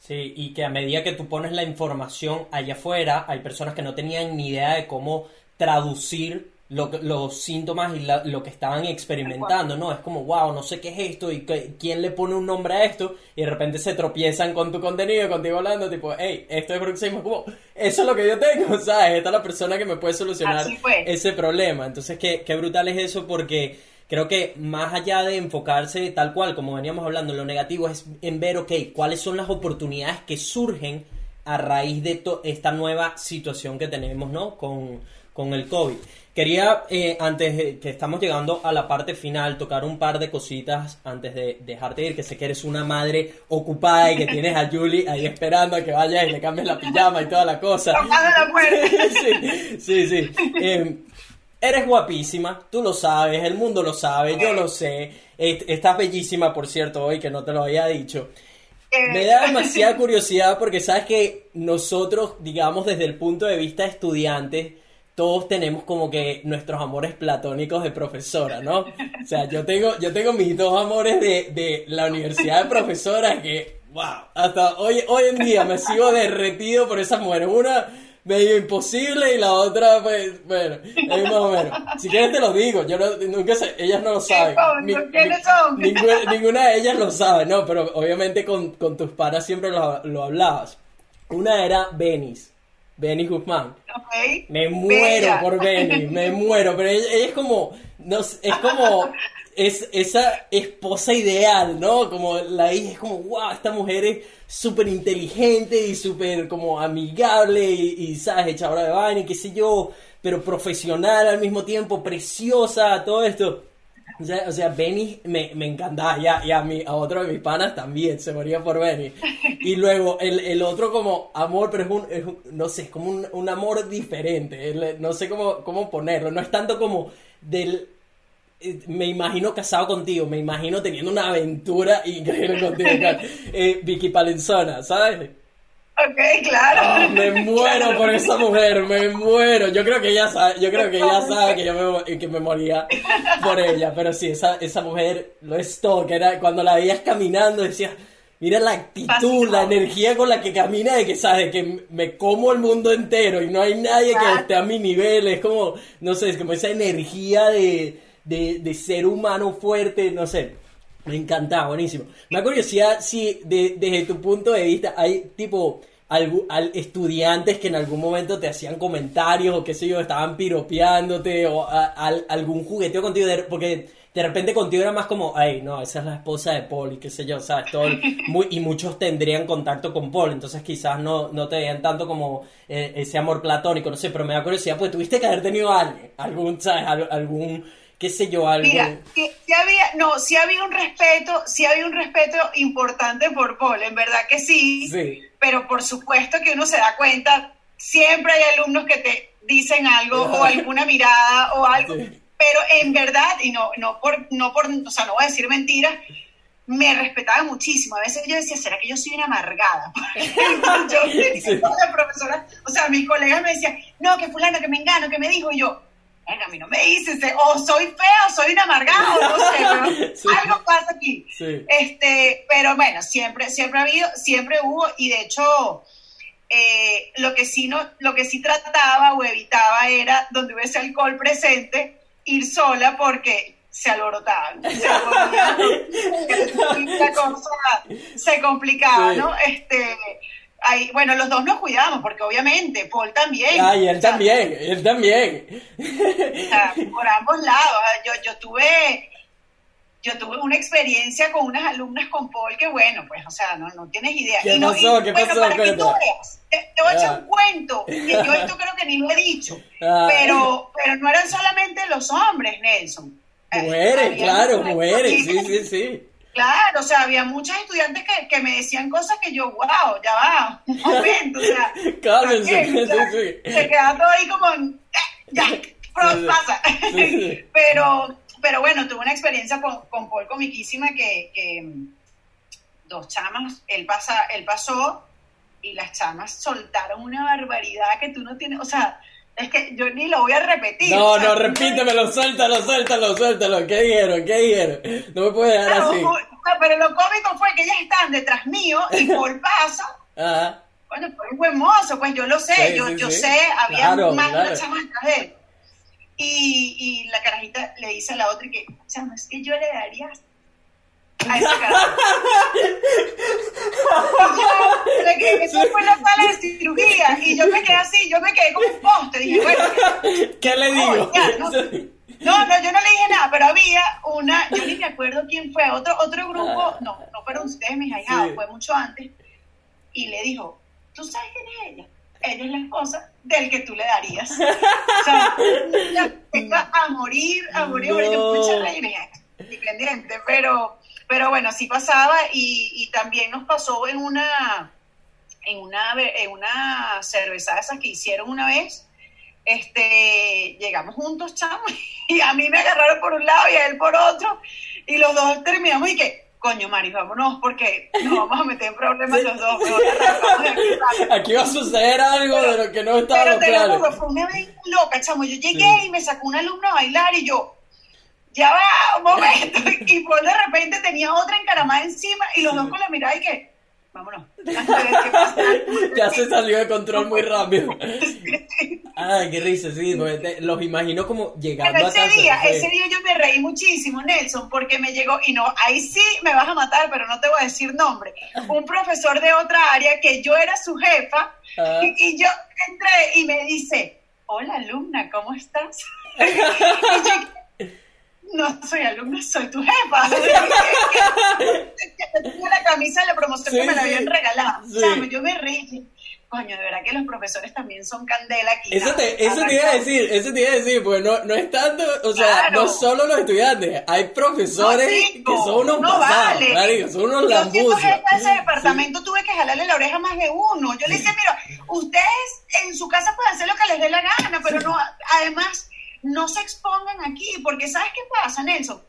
Sí, y que a medida que tú pones la información allá afuera, hay personas que no tenían ni idea de cómo traducir lo los síntomas y la- lo que estaban experimentando, ¿no? Es como, wow, no sé qué es esto y qué- quién le pone un nombre a esto y de repente se tropiezan con tu contenido, contigo hablando, tipo, hey, esto es bruxismo, como, eso es lo que yo tengo, ¿sabes? Esta es la persona que me puede solucionar ese problema. Entonces, qué, qué brutal es eso porque creo que más allá de enfocarse tal cual, como veníamos hablando, en lo negativo, es en ver, ok, cuáles son las oportunidades que surgen a raíz de esta nueva situación que tenemos, ¿no? Con, con el COVID. Quería, eh, antes de que estamos llegando a la parte final, tocar un par de cositas antes de dejarte ir, que sé que eres una madre ocupada y que tienes a Julie ahí esperando a que vayas y le cambies la pijama y toda la cosa. Tocando la puerta. sí, sí, sí. Eh, eres guapísima, tú lo sabes, el mundo lo sabe, yo lo sé. Estás bellísima, por cierto, hoy que no te lo había dicho. Eh, Me da demasiada curiosidad porque sabes que nosotros, digamos, desde el punto de vista estudiantes, todos tenemos como que nuestros amores platónicos de profesora, ¿no? O sea, yo tengo, yo tengo mis dos amores de, de la universidad de profesora que, wow, hasta hoy, hoy en día me sigo derretido por esas mujeres. Una medio imposible y la otra, pues, bueno, es más o menos. Si quieres te lo digo, yo no- nunca sé, ellas no lo saben. Ni- ¿Quiénes ni- ninguna, ninguna de ellas lo sabe, no, pero obviamente con, con tus panas siempre lo, lo hablabas. Una era Benis, Benis Guzmán. Me muero Bella. por Benny, me muero, pero ella, ella es como, no es como, es esa esposa ideal, ¿no? Como la hija es como, wow, esta mujer es súper inteligente y súper como amigable y, y, ¿sabes? Echadora de vaina y qué sé yo, pero profesional al mismo tiempo, preciosa, todo esto. O sea, o sea Benny me, me encantaba, y a, y a, mi, a otro de mis panas también, se moría por Benny. Y luego el, el otro como amor, pero es un, es un- no sé, es como un, un amor diferente, el- no sé cómo, cómo ponerlo, no es tanto como del... eh, Me imagino casado contigo, me imagino teniendo una aventura increíble contigo. Eh, Vicky Palenzona, ¿sabes? Ok, claro. Ah, me muero por esa mujer, me muero. Yo creo que ella sabe, yo creo que ella sabe que yo me, que me moría por ella, pero sí, esa, esa mujer lo es todo, que era cuando la veías caminando decías, mira la actitud, Fascinante. la energía con la que camina, de que sabes que me como el mundo entero y no hay nadie que esté a mi nivel, es como, no sé, es como esa energía de, de, de ser humano fuerte, no sé. Me encantaba, buenísimo. Me da curiosidad si de- desde tu punto de vista hay tipo al- estudiantes que en algún momento te hacían comentarios o qué sé yo, estaban piropeándote o a- al- algún jugueteo contigo, de- porque de repente contigo era más como, ay, no, esa es la esposa de Paul y qué sé yo, ¿sabes? Todo el- muy- y muchos tendrían contacto con Paul, entonces quizás no, no te veían tanto como eh, ese amor platónico, no sé, pero me da curiosidad, pues tuviste que haber tenido alguien, algún, ¿sabes? Al- algún, qué sé yo, algo... Mira, sí había, no, sí había un respeto, sí había un respeto importante por Paul, en verdad que sí, Sí. Pero por supuesto que uno se da cuenta, siempre hay alumnos que te dicen algo o alguna mirada o algo, pero en verdad, y no, no por, no por, o sea, no voy a decir mentiras, me respetaba muchísimo. A veces yo decía, ¿será que yo soy una amargada? yo Sí. la profesora, o sea, mis colegas me decían, no, que fulano, que me engano, que me dijo, y yo, a mí no me dices, eh, o soy fea, o soy una amargada, o no sé, pero Sí. algo pasa aquí. Sí. Este, pero bueno, siempre, siempre ha habido, siempre hubo, y de hecho, eh, lo que sí no, lo que sí trataba o evitaba era donde hubiese alcohol presente, ir sola porque se alborotaban. Se alborotaban. la cosa se complicaba. ¿no? Este, ahí, bueno, los dos nos cuidábamos, porque obviamente Paul también. Ay, él O sea, también, él también. o sea, por ambos lados. Yo, yo tuve yo tuve una experiencia con unas alumnas con Paul que bueno, pues, o sea, no, no tienes idea. ¿Qué Y no- pasó? y, ¿Qué bueno, pasó? para que tú veas, te, te voy a echar Ah. un cuento, que yo esto creo que ni lo he dicho, Ah. pero, pero no eran solamente los hombres, Nelson. Mujeres, había claro, mujeres, sí, sí, sí. Claro, o sea, había muchos estudiantes que, que me decían cosas que yo, wow, ya va, un momento, o sea, Cálmense, sí, sí. se quedaba todo ahí como, eh, ya, pro- Sí, sí. pasa. Sí. Pero, pero bueno, tuve una experiencia con, con Paul comiquísima que, que dos chamas, él, pasa, él pasó y las chamas soltaron una barbaridad que tú no tienes, o sea, es que yo ni lo voy a repetir. No, o sea, no, repítemelo, suéltalo, suéltalo, suéltalo. ¿Qué dijeron? ¿Qué dijeron? No me puedes dejar Claro, así. o- o- pero lo cómico fue que ellas están detrás mío y Paul pasa. Ajá. Bueno, pues es buen mozo, pues yo lo sé, Sí, yo, sí, yo sí. sé, había Claro, más claro. una de él. Y, y la carajita le dice a la otra que, chama, es que yo le daría a yo, le que eso fue la sala de cirugía, y yo me quedé así, yo me quedé como un poste, dije, bueno, ¿Qué le digo? ya, no. no, no, yo no le dije nada, pero había una, yo ni me acuerdo quién fue, otro, otro grupo, no, no fueron ustedes mis ahijados, Sí. fue mucho antes, y le dijo, ¿tú sabes quién es ella? ella es la esposa del que tú le darías. O sea, iba a morir, a morir, a morir. No. Mucha reina, independiente, pero, pero bueno, sí pasaba y, y también nos pasó en una, en una, en una cervezada esas que hicieron una vez. Este, llegamos juntos, chamo, y a mí me agarraron por un lado y a él por otro, y los dos terminamos y que, coño, Mari, vámonos, porque nos vamos a meter en problemas los dos. aquí. Aquí va a suceder algo de lo que no Pero estábamos te lo juro, fue una vez loca, chamo. Yo llegué Sí. y me sacó un alumno a bailar y yo, ya va, un momento. Y pues de repente tenía otra encaramada encima y los dos con la mirada y que, vámonos. Ya se salió de control muy rápido. Ay, qué risa, sí, porque te- los imagino como llegando Pero a ese casa. día, sí. ese día yo me reí muchísimo, Nelson, porque me llegó, y no, ahí sí me vas a matar, pero no te voy a decir nombre, un profesor de otra área que yo era su jefa, Ah. y, y yo entré y me dice, hola alumna, ¿cómo estás? y yo, no soy alumna, soy tu jefa. Tenía la camisa de la promoción Sí, que me la sí. habían regalado. Sí. O sea, yo me reí. Coño, de verdad que los profesores también son candela aquí. Eso te, eso te iba a decir, eso te iba a decir, porque no, no es tanto, o sea, Claro. no solo los estudiantes, hay profesores No, que son unos no pasados, vale. marico, son unos Yo lambucios. jefa de ese departamento tuve que jalarle la oreja a más de uno. Yo le decía, mira, ustedes en su casa pueden hacer lo que les dé la gana, pero no, además no se expongan aquí, porque ¿sabes qué pasa, Nelson?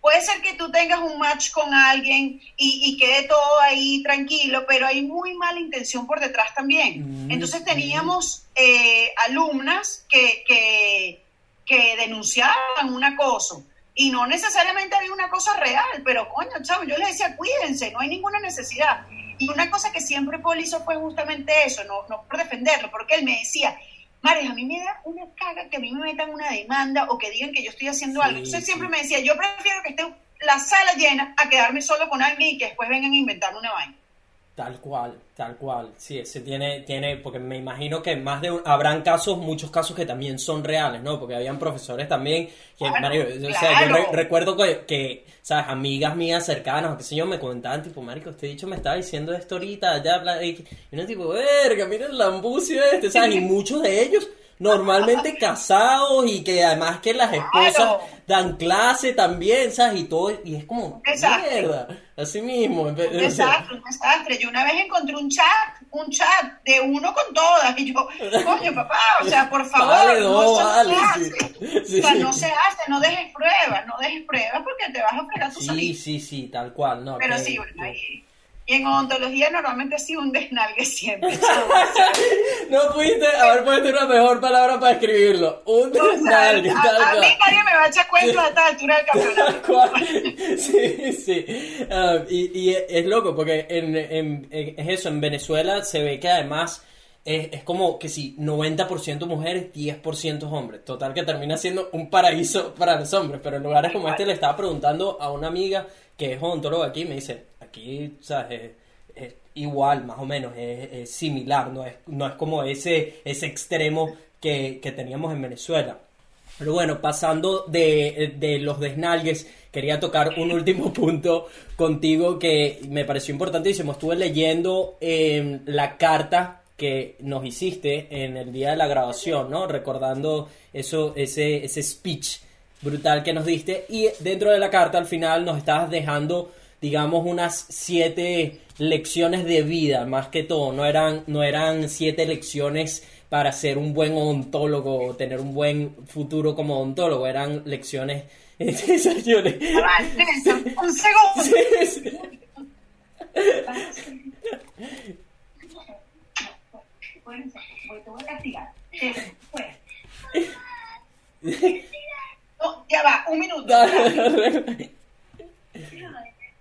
Puede ser que tú tengas un match con alguien y, y quede todo ahí tranquilo, pero hay muy mala intención por detrás también. Mm, Entonces teníamos eh, alumnas que, que, que denunciaban un acoso y no necesariamente había una cosa real, pero coño, chavo, yo les decía, cuídense, no hay ninguna necesidad. Y una cosa que siempre Paul hizo fue justamente eso, no, no por defenderlo, porque él me decía, Mares, a mí me da una caga que a mí me metan una demanda o que digan que yo estoy haciendo Sí, algo. Entonces sí. siempre me decía, yo prefiero que esté la sala llena a quedarme solo con alguien y que después vengan a inventar una vaina. Tal cual, tal cual. Sí, ese tiene, tiene, porque me imagino que más de un- habrán casos, muchos casos que también son reales, ¿no? Porque habían profesores también que, Claro, marico, o sea, yo re- recuerdo que, que, sabes, amigas mías cercanas, o qué sé yo, me comentaban, tipo, marico, este dicho me estaba diciendo esto ahorita, ya, bla, y y uno tipo, verga, mira el lambucio este, ¿sabes? Y muchos de ellos normalmente casados y que además que las esposas Claro. dan clase también, ¿sabes? Y todo, y es como, Exacto. mierda, así mismo. vez- Un desastre, un desastre. Yo una vez encontré un chat, un chat de uno con todas, y yo, coño, papá, o sea, por favor, Vale, no, no, vale, se sí. hace. Sí, o sea, sí. no se hace, no dejes pruebas, no dejes pruebas porque te vas a fregar tú Sí, sí, sí, tal cual, no. Pero que- sí, bueno, que- y, en odontología normalmente sí un desnalgue siempre. No pudiste haber puesto una mejor palabra para escribirlo. Un O sea, desnalgue, a, mí nadie me va a echar cuentos a esta altura del campeonato. Sí, sí. Ah, y, y es loco porque en, en- en- es eso, en Venezuela se ve que además es, es como que si 90% mujeres, 10% hombres. Total que termina siendo un paraíso para los hombres. Pero en lugares como este le estaba preguntando a una amiga que es odontóloga aquí y me dice, Es, igual, más o menos, es, similar, no es, no es como ese, ese extremo que, que teníamos en Venezuela. Pero bueno, pasando de, de los desnalgues, quería tocar un último punto contigo que me pareció importantísimo. Estuve leyendo eh, la carta que nos hiciste en el día de la grabación, ¿no? Recordando eso, ese, ese speech brutal que nos diste. Y dentro de la carta al final nos estabas dejando, digamos, unas siete lecciones de vida, más que todo. No eran, no eran siete lecciones para ser un buen odontólogo o tener un buen futuro como odontólogo. Eran lecciones... Señores. Un segundo. Te voy a castigar. Pues. No, ya va, un minuto.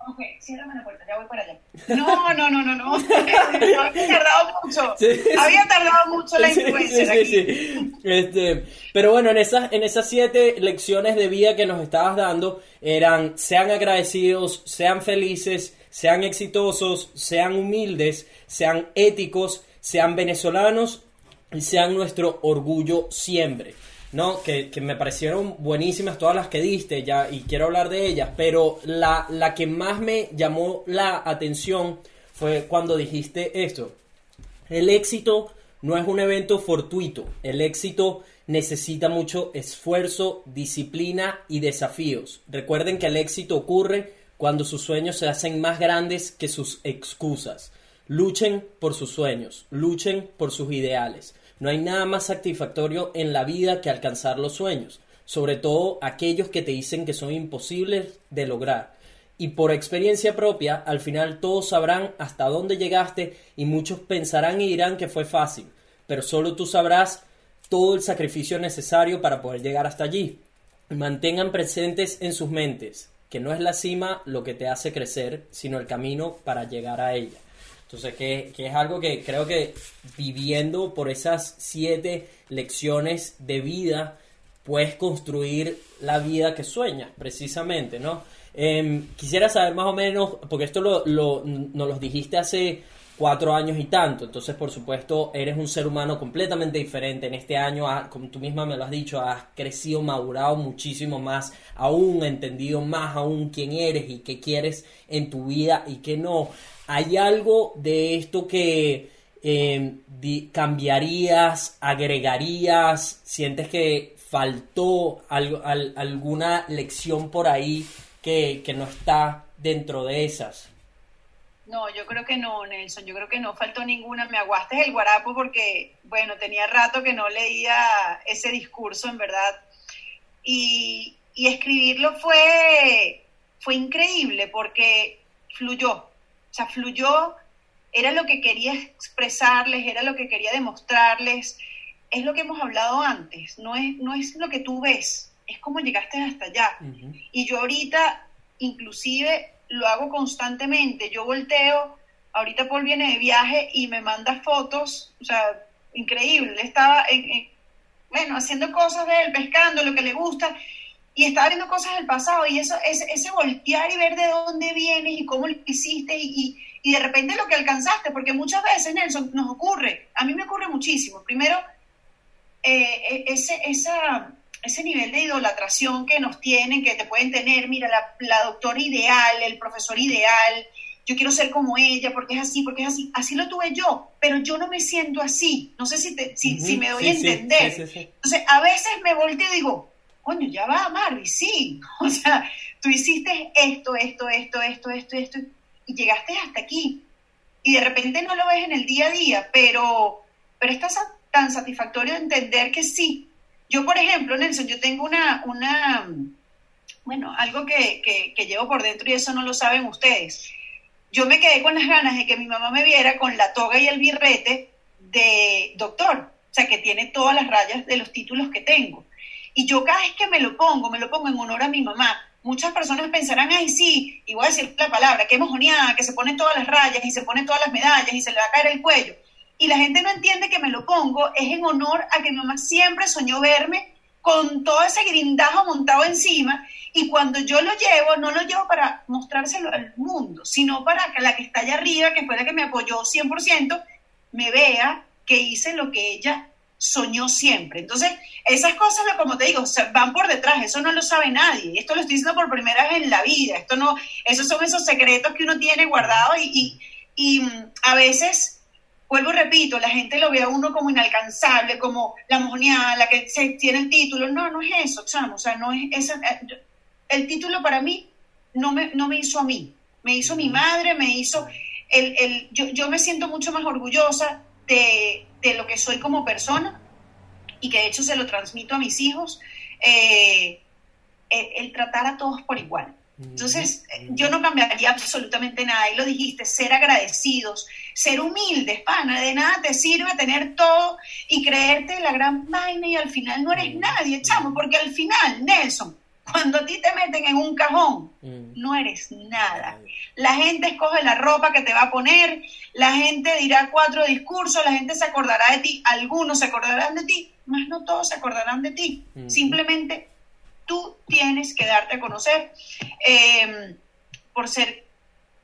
Ok, ciérrame la puerta, ya voy para allá. No, no, no, no, no. Había tardado mucho. Sí. Había tardado mucho la sí, aquí. sí. Este, pero bueno, en esas, en esas siete lecciones de vida que nos estabas dando, eran sean agradecidos, sean felices, sean exitosos, sean humildes, sean éticos, sean venezolanos y sean nuestro orgullo siempre. ¿No? Que, que me parecieron buenísimas todas las que diste ya y quiero hablar de ellas, pero la, la que más me llamó la atención fue cuando dijiste esto. El éxito no es un evento fortuito. El éxito necesita mucho esfuerzo, disciplina y desafíos. Recuerden que el éxito ocurre cuando sus sueños se hacen más grandes que sus excusas. Luchen por sus sueños, luchen por sus ideales. No hay nada más satisfactorio en la vida que alcanzar los sueños, sobre todo aquellos que te dicen que son imposibles de lograr. Y por experiencia propia, al final todos sabrán hasta dónde llegaste y muchos pensarán y dirán que fue fácil, pero solo tú sabrás todo el sacrificio necesario para poder llegar hasta allí. Mantengan presentes en sus mentes que no es la cima lo que te hace crecer, sino el camino para llegar a ella. Entonces, que, que, es algo que creo que viviendo por esas siete lecciones de vida, puedes construir la vida que sueñas, precisamente, ¿no? Eh, quisiera saber más o menos, porque esto lo, lo, nos lo dijiste hace cuatro años y tanto. Entonces, por supuesto, eres un ser humano completamente diferente. En este año, como tú misma me lo has dicho, has crecido, madurado muchísimo más, aún entendido más aún quién eres y qué quieres en tu vida y qué no. ¿Hay algo de esto que eh, cambiarías, agregarías? ¿Sientes que faltó algo, al, alguna lección por ahí que, que no está dentro de esas? No, yo creo que no, Nelson, yo creo que no faltó ninguna. Me aguaste el guarapo porque, bueno, tenía rato que no leía ese discurso, en verdad. Y, y escribirlo fue, fue increíble porque fluyó, o sea, fluyó, era lo que quería expresarles, era lo que quería demostrarles, es lo que hemos hablado antes, no es, no es lo que tú ves, es como llegaste hasta allá. Uh -huh. Y yo ahorita, inclusive, lo hago constantemente. Yo volteo, ahorita Paul viene de viaje y me manda fotos, o sea, increíble. Estaba, en, en, bueno, haciendo cosas de él, pescando, lo que le gusta, y estaba viendo cosas del pasado, y eso, ese, ese voltear y ver de dónde vienes y cómo lo hiciste, y, y, de repente lo que alcanzaste, porque muchas veces, Nelson, nos ocurre, a mí me ocurre muchísimo. Primero, eh, ese, esa ese nivel de idolatración que nos tienen, que te pueden tener, mira, la, la, doctora ideal, el profesor ideal, yo quiero ser como ella, porque es así, porque es así, así lo tuve yo, pero yo no me siento así, no sé si, te, si, uh -huh. si me doy sí, a entender. Sí, sí, Entonces, a veces me volteo y digo, coño, ya va, Marvi, sí, o sea, tú hiciste esto, esto, esto, esto, esto, esto, y llegaste hasta aquí, y de repente no lo ves en el día a día, pero, pero es tan satisfactorio entender que sí, yo, por ejemplo, Nelson, yo tengo una, una bueno, algo que, que, llevo por dentro y eso no lo saben ustedes. Yo me quedé con las ganas de que mi mamá me viera con la toga y el birrete de doctor, o sea, que tiene todas las rayas de los títulos que tengo. Y yo cada vez que me lo pongo, me lo pongo en honor a mi mamá. Muchas personas pensarán, ay, sí, y voy a decir la palabra, que mojoneada, que se pone todas las rayas y se pone todas las medallas y se le va a caer el cuello y la gente no entiende que me lo pongo, es en honor a que mi mamá siempre soñó verme con todo ese grindajo montado encima y cuando yo lo llevo, no lo llevo para mostrárselo al mundo, sino para que la que está allá arriba, que fue la que me apoyó 100%, me vea que hice lo que ella soñó siempre. Entonces, esas cosas, como te digo, van por detrás, eso no lo sabe nadie, esto lo estoy diciendo por primera vez en la vida, esto no, esos son esos secretos que uno tiene guardados y, y, y a veces vuelvo y repito, la gente lo ve a uno como inalcanzable, como la mojoneada, la que se tiene el título. No, no es eso, chamo. O sea, no es esa. El título para mí no me, no me hizo a mí. Me hizo mi madre, me hizo. El, el, yo, yo me siento mucho más orgullosa de, de, lo que soy como persona y que de hecho se lo transmito a mis hijos. Eh, el, el tratar a todos por igual. Entonces, yo no cambiaría absolutamente nada. Y lo dijiste, ser agradecidos, ser humildes, pana. De nada te sirve tener todo y creerte la gran vaina y al final no eres nadie, chamo. Porque al final, Nelson, cuando a ti te meten en un cajón, no eres nada. La gente escoge la ropa que te va a poner, la gente dirá cuatro discursos, la gente se acordará de ti, algunos se acordarán de ti, más no todos se acordarán de ti. Simplemente tú tienes que darte a conocer eh, por ser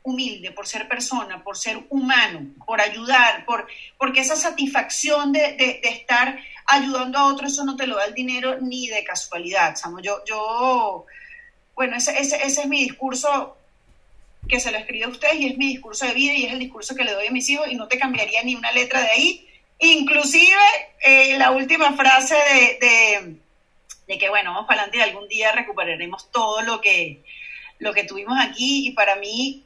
humilde, por ser persona, por ser humano, por ayudar, por, porque esa satisfacción de, de, estar ayudando a otros, eso no te lo da el dinero ni de casualidad, Samo. Yo, yo bueno, ese, ese, ese es mi discurso que se lo escribí a ustedes y es mi discurso de vida y es el discurso que le doy a mis hijos y no te cambiaría ni una letra de ahí. Inclusive eh, la última frase de, de, que, bueno, vamos para adelante y algún día recuperaremos todo lo que, lo que tuvimos aquí y para mí,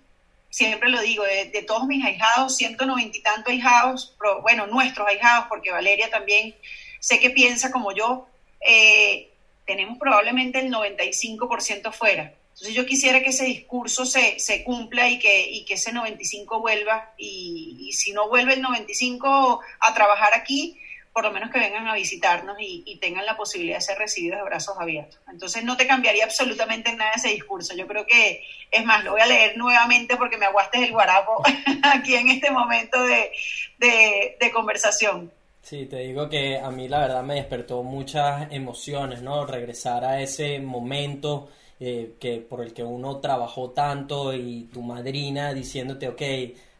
siempre lo digo, de, todos mis ahijados, 190 y tantos ahijados, bueno, nuestros ahijados, porque Valeria también sé que piensa como yo, eh, tenemos probablemente el 95% fuera. Entonces yo quisiera que ese discurso se, se cumpla y que, y que ese 95 vuelva y, y, si no vuelve el 95 a trabajar aquí, por lo menos que vengan a visitarnos y, y, tengan la posibilidad de ser recibidos de brazos abiertos. Entonces no te cambiaría absolutamente nada ese discurso. Yo creo que, es más, lo voy a leer nuevamente porque me aguastes el guarapo aquí en este momento de, de, de conversación. Sí, te digo que a mí la verdad me despertó muchas emociones, ¿no? Regresar a ese momento eh, que por el que uno trabajó tanto y tu madrina diciéndote, ok,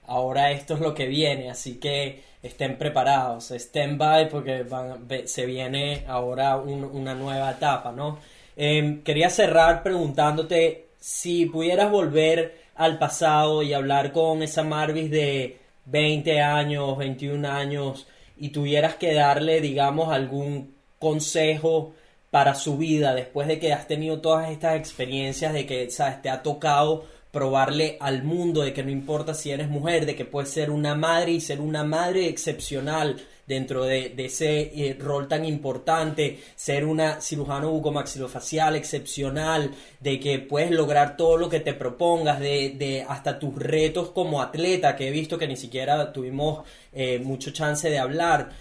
ahora esto es lo que viene, así que estén preparados, stand by porque van, se viene ahora un, una nueva etapa, ¿no? Eh, quería cerrar preguntándote si pudieras volver al pasado y hablar con esa Marvis de 20 años, 21 años y tuvieras que darle, digamos, algún consejo para su vida después de que has tenido todas estas experiencias de que sabes te ha tocado probarle al mundo de que no importa si eres mujer de que puedes ser una madre y ser una madre excepcional dentro de, ese eh, rol tan importante ser una cirujano bucomaxilofacial excepcional de que puedes lograr todo lo que te propongas de, hasta tus retos como atleta que he visto que ni siquiera tuvimos eh, mucho chance de hablar.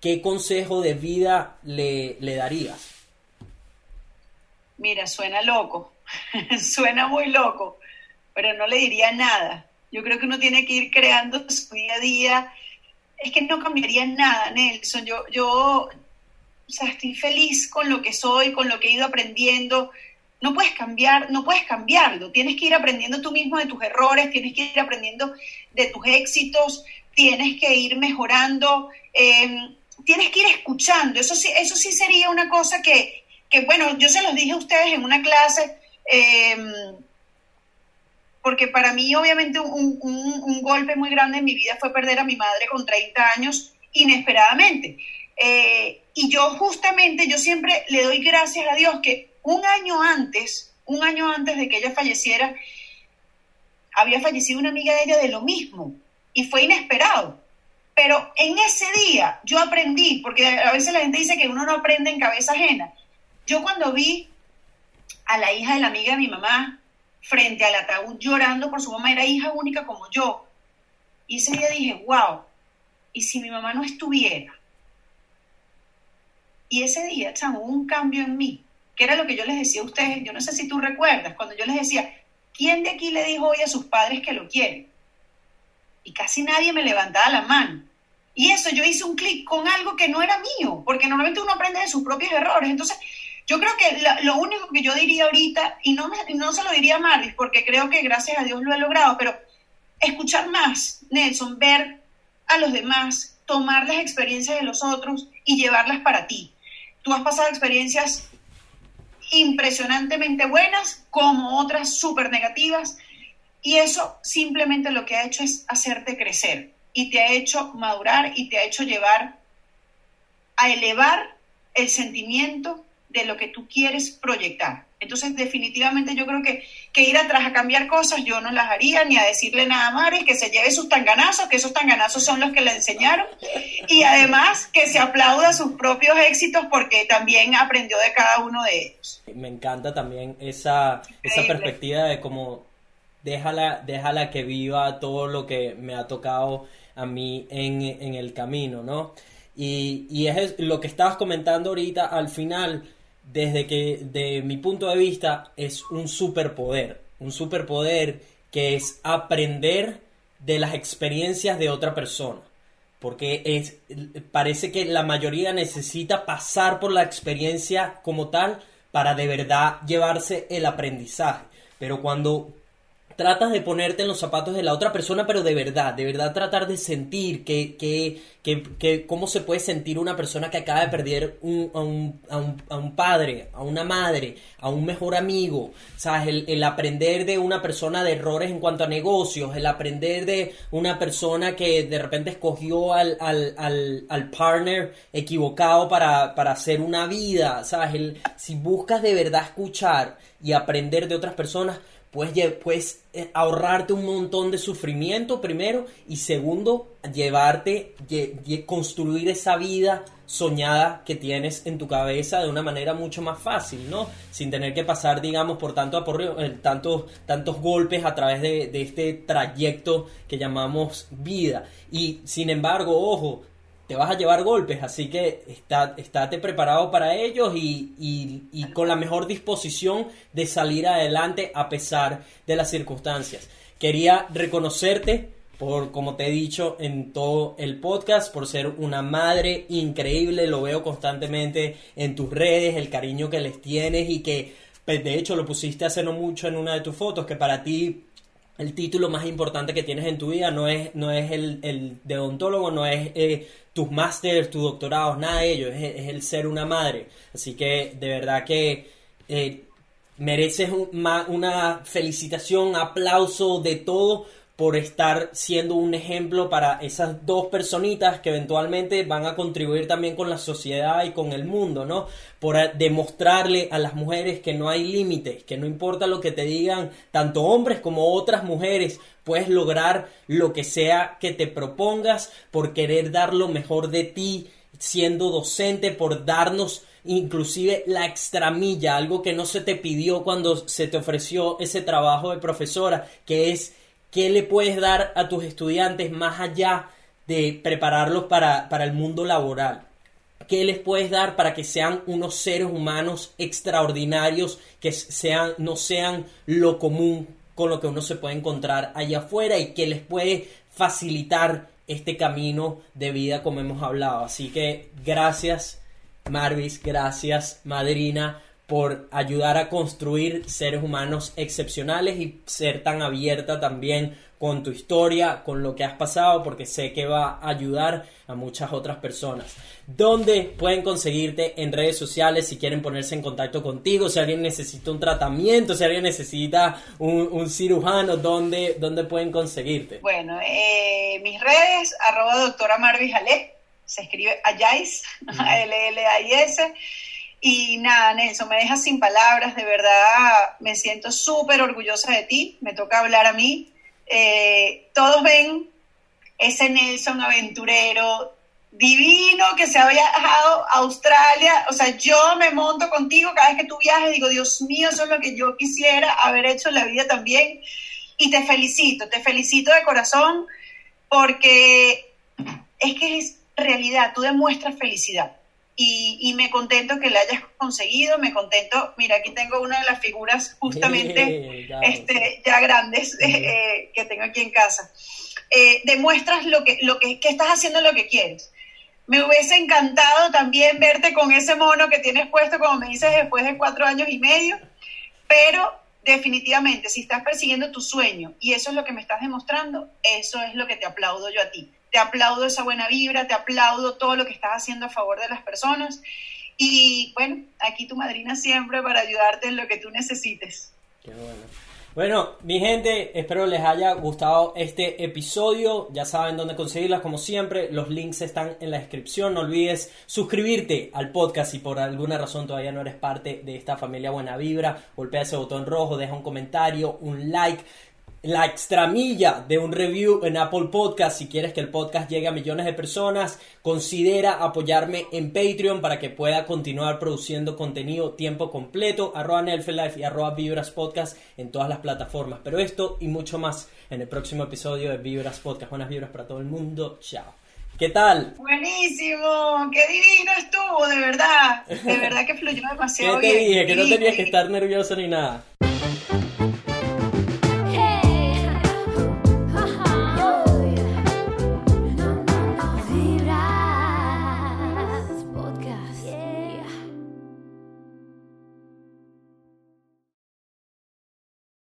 ¿qué consejo de vida le darías? Mira, suena loco, suena muy loco, pero no le diría nada. Yo creo que uno tiene que ir creando su día a día. Es que no cambiaría nada, Nelson. Yo, yo, o sea, estoy feliz con lo que soy, con lo que he ido aprendiendo. No puedes cambiar, no puedes cambiarlo. Tienes que ir aprendiendo tú mismo de tus errores, tienes que ir aprendiendo de tus éxitos, tienes que ir mejorando, eh, tienes que ir escuchando. Eso sí, eso sí sería una cosa que, que, bueno, yo se los dije a ustedes en una clase, eh, porque para mí obviamente un, un, golpe muy grande en mi vida fue perder a mi madre con 30 años inesperadamente. Eh, y yo justamente, yo siempre le doy gracias a Dios que un año antes, un año antes de que ella falleciera, había fallecido una amiga de ella de lo mismo y fue inesperado. Pero en ese día yo aprendí, porque a veces la gente dice que uno no aprende en cabeza ajena. Yo cuando vi a la hija de la amiga de mi mamá frente al ataúd llorando por su mamá, era hija única como yo. Y ese día dije, wow, ¿y si mi mamá no estuviera? Y ese día, chamo, hubo un cambio en mí, que era lo que yo les decía a ustedes, yo no sé si tú recuerdas, cuando yo les decía, ¿quién de aquí le dijo hoy a sus padres que lo quieren? Y casi nadie me levantaba la mano. Y eso, yo hice un clic con algo que no era mío, porque normalmente uno aprende de sus propios errores. Entonces, yo creo que la, lo único que yo diría ahorita, y no, no se lo diría a Marvis, porque creo que gracias a Dios lo he logrado, pero escuchar más, Nelson, ver a los demás, tomar las experiencias de los otros y llevarlas para ti. Tú has pasado experiencias impresionantemente buenas como otras súper negativas y eso simplemente lo que ha hecho es hacerte crecer y te ha hecho madurar y te ha hecho llevar a elevar el sentimiento de lo que tú quieres proyectar. Entonces, definitivamente yo creo que, que, ir atrás a cambiar cosas yo no las haría, ni a decirle nada a Mari, que se lleve sus tanganazos, que esos tanganazos son los que le enseñaron, y además que se aplauda sus propios éxitos porque también aprendió de cada uno de ellos. Me encanta también esa, esa perspectiva de cómo déjala, déjala que viva todo lo que me ha tocado a mí en, en el camino, ¿no? Y, y es lo que estabas comentando ahorita al final desde que, de mi punto de vista, es un superpoder. Un superpoder que es aprender de las experiencias de otra persona. Porque es, parece que la mayoría necesita pasar por la experiencia como tal para de verdad llevarse el aprendizaje. Pero cuando tratas de ponerte en los zapatos de la otra persona, pero de verdad, de verdad tratar de sentir que, que, que, cómo se puede sentir una persona que acaba de perder a, un, a, un, a, un, padre, a una madre, a un mejor amigo, ¿sabes? El, el, aprender de una persona de errores en cuanto a negocios, el aprender de una persona que de repente escogió al, al, al, al partner equivocado para, para hacer una vida, ¿sabes? El, si buscas de verdad escuchar y aprender de otras personas, puedes, puedes ahorrarte un montón de sufrimiento primero y segundo, llevarte, lle, construir esa vida soñada que tienes en tu cabeza de una manera mucho más fácil, ¿no? Sin tener que pasar, digamos, por tanto aporreo, eh, tantos, tantos golpes a través de este trayecto que llamamos vida. Y sin embargo, ojo, te vas a llevar golpes, así que está, estate preparado para ellos y, y, y, con la mejor disposición de salir adelante a pesar de las circunstancias. Quería reconocerte por, como te he dicho en todo el podcast, por ser una madre increíble, lo veo constantemente en tus redes, el cariño que les tienes y que, pues, de hecho, lo pusiste hace no mucho en una de tus fotos, que para ti el título más importante que tienes en tu vida no es, no es el, el no es eh, tus másteres, tus doctorados, nada de ello, es, el ser una madre. Así que de verdad que eh, mereces una felicitación, aplauso de todo por estar siendo un ejemplo para esas dos personitas que eventualmente van a contribuir también con la sociedad y con el mundo, ¿no? Por demostrarle a las mujeres que no hay límites, que no importa lo que te digan tanto hombres como otras mujeres, puedes lograr lo que sea que te propongas por querer dar lo mejor de ti siendo docente, por darnos inclusive la extramilla, algo que no se te pidió cuando se te ofreció ese trabajo de profesora, que es ¿Qué le puedes dar a tus estudiantes más allá de prepararlos para, para el mundo laboral? ¿Qué les puedes dar para que sean unos seres humanos extraordinarios, que sean, no sean lo común con lo que uno se puede encontrar allá afuera y que les puede facilitar este camino de vida como hemos hablado? Así que gracias Marvis, gracias Madrina por ayudar a construir seres humanos excepcionales y ser tan abierta también con tu historia, con lo que has pasado, porque sé que va a ayudar a muchas otras personas. ¿Dónde pueden conseguirte en redes sociales si quieren ponerse en contacto contigo? Si alguien necesita un tratamiento, si alguien necesita un, un cirujano, ¿dónde, ¿dónde pueden conseguirte? Bueno, eh, mis redes, arroba doctora Marvis se escribe Ayais, A-L-L-A-I-S. Y nada, Nelson, me dejas sin palabras, de verdad me siento súper orgullosa de ti, me toca hablar a mí. Eh, todos ven ese Nelson aventurero divino que se ha viajado a Australia, o sea, yo me monto contigo cada vez que tú viajes, digo, Dios mío, eso es lo que yo quisiera haber hecho en la vida también. Y te felicito, te felicito de corazón porque es que es realidad, tú demuestras felicidad y, y, me contento que la hayas conseguido, me contento, mira, aquí tengo una de las figuras justamente este, ya grandes eh, que tengo aquí en casa. Eh, demuestras lo que, lo que, que estás haciendo lo que quieres. Me hubiese encantado también verte con ese mono que tienes puesto, como me dices, después de cuatro años y medio, pero definitivamente, si estás persiguiendo tu sueño y eso es lo que me estás demostrando, eso es lo que te aplaudo yo a ti te aplaudo esa buena vibra, te aplaudo todo lo que estás haciendo a favor de las personas. Y bueno, aquí tu madrina siempre para ayudarte en lo que tú necesites. Qué bueno. Bueno, mi gente, espero les haya gustado este episodio. Ya saben dónde conseguirlas, como siempre. Los links están en la descripción. No olvides suscribirte al podcast si por alguna razón todavía no eres parte de esta familia Buena Vibra. Golpea ese botón rojo, deja un comentario, un like la extramilla de un review en Apple Podcast. Si quieres que el podcast llegue a millones de personas, considera apoyarme en Patreon para que pueda continuar produciendo contenido tiempo completo. Arroba Nelfelife y arroba Vibras Podcast en todas las plataformas. Pero esto y mucho más en el próximo episodio de Vibras Podcast. Buenas vibras para todo el mundo. Chao. ¿Qué tal? Buenísimo, qué divino estuvo, de verdad. De verdad que fluyó demasiado ¿Qué te bien. dije? Que no tenías que estar nervioso ni nada.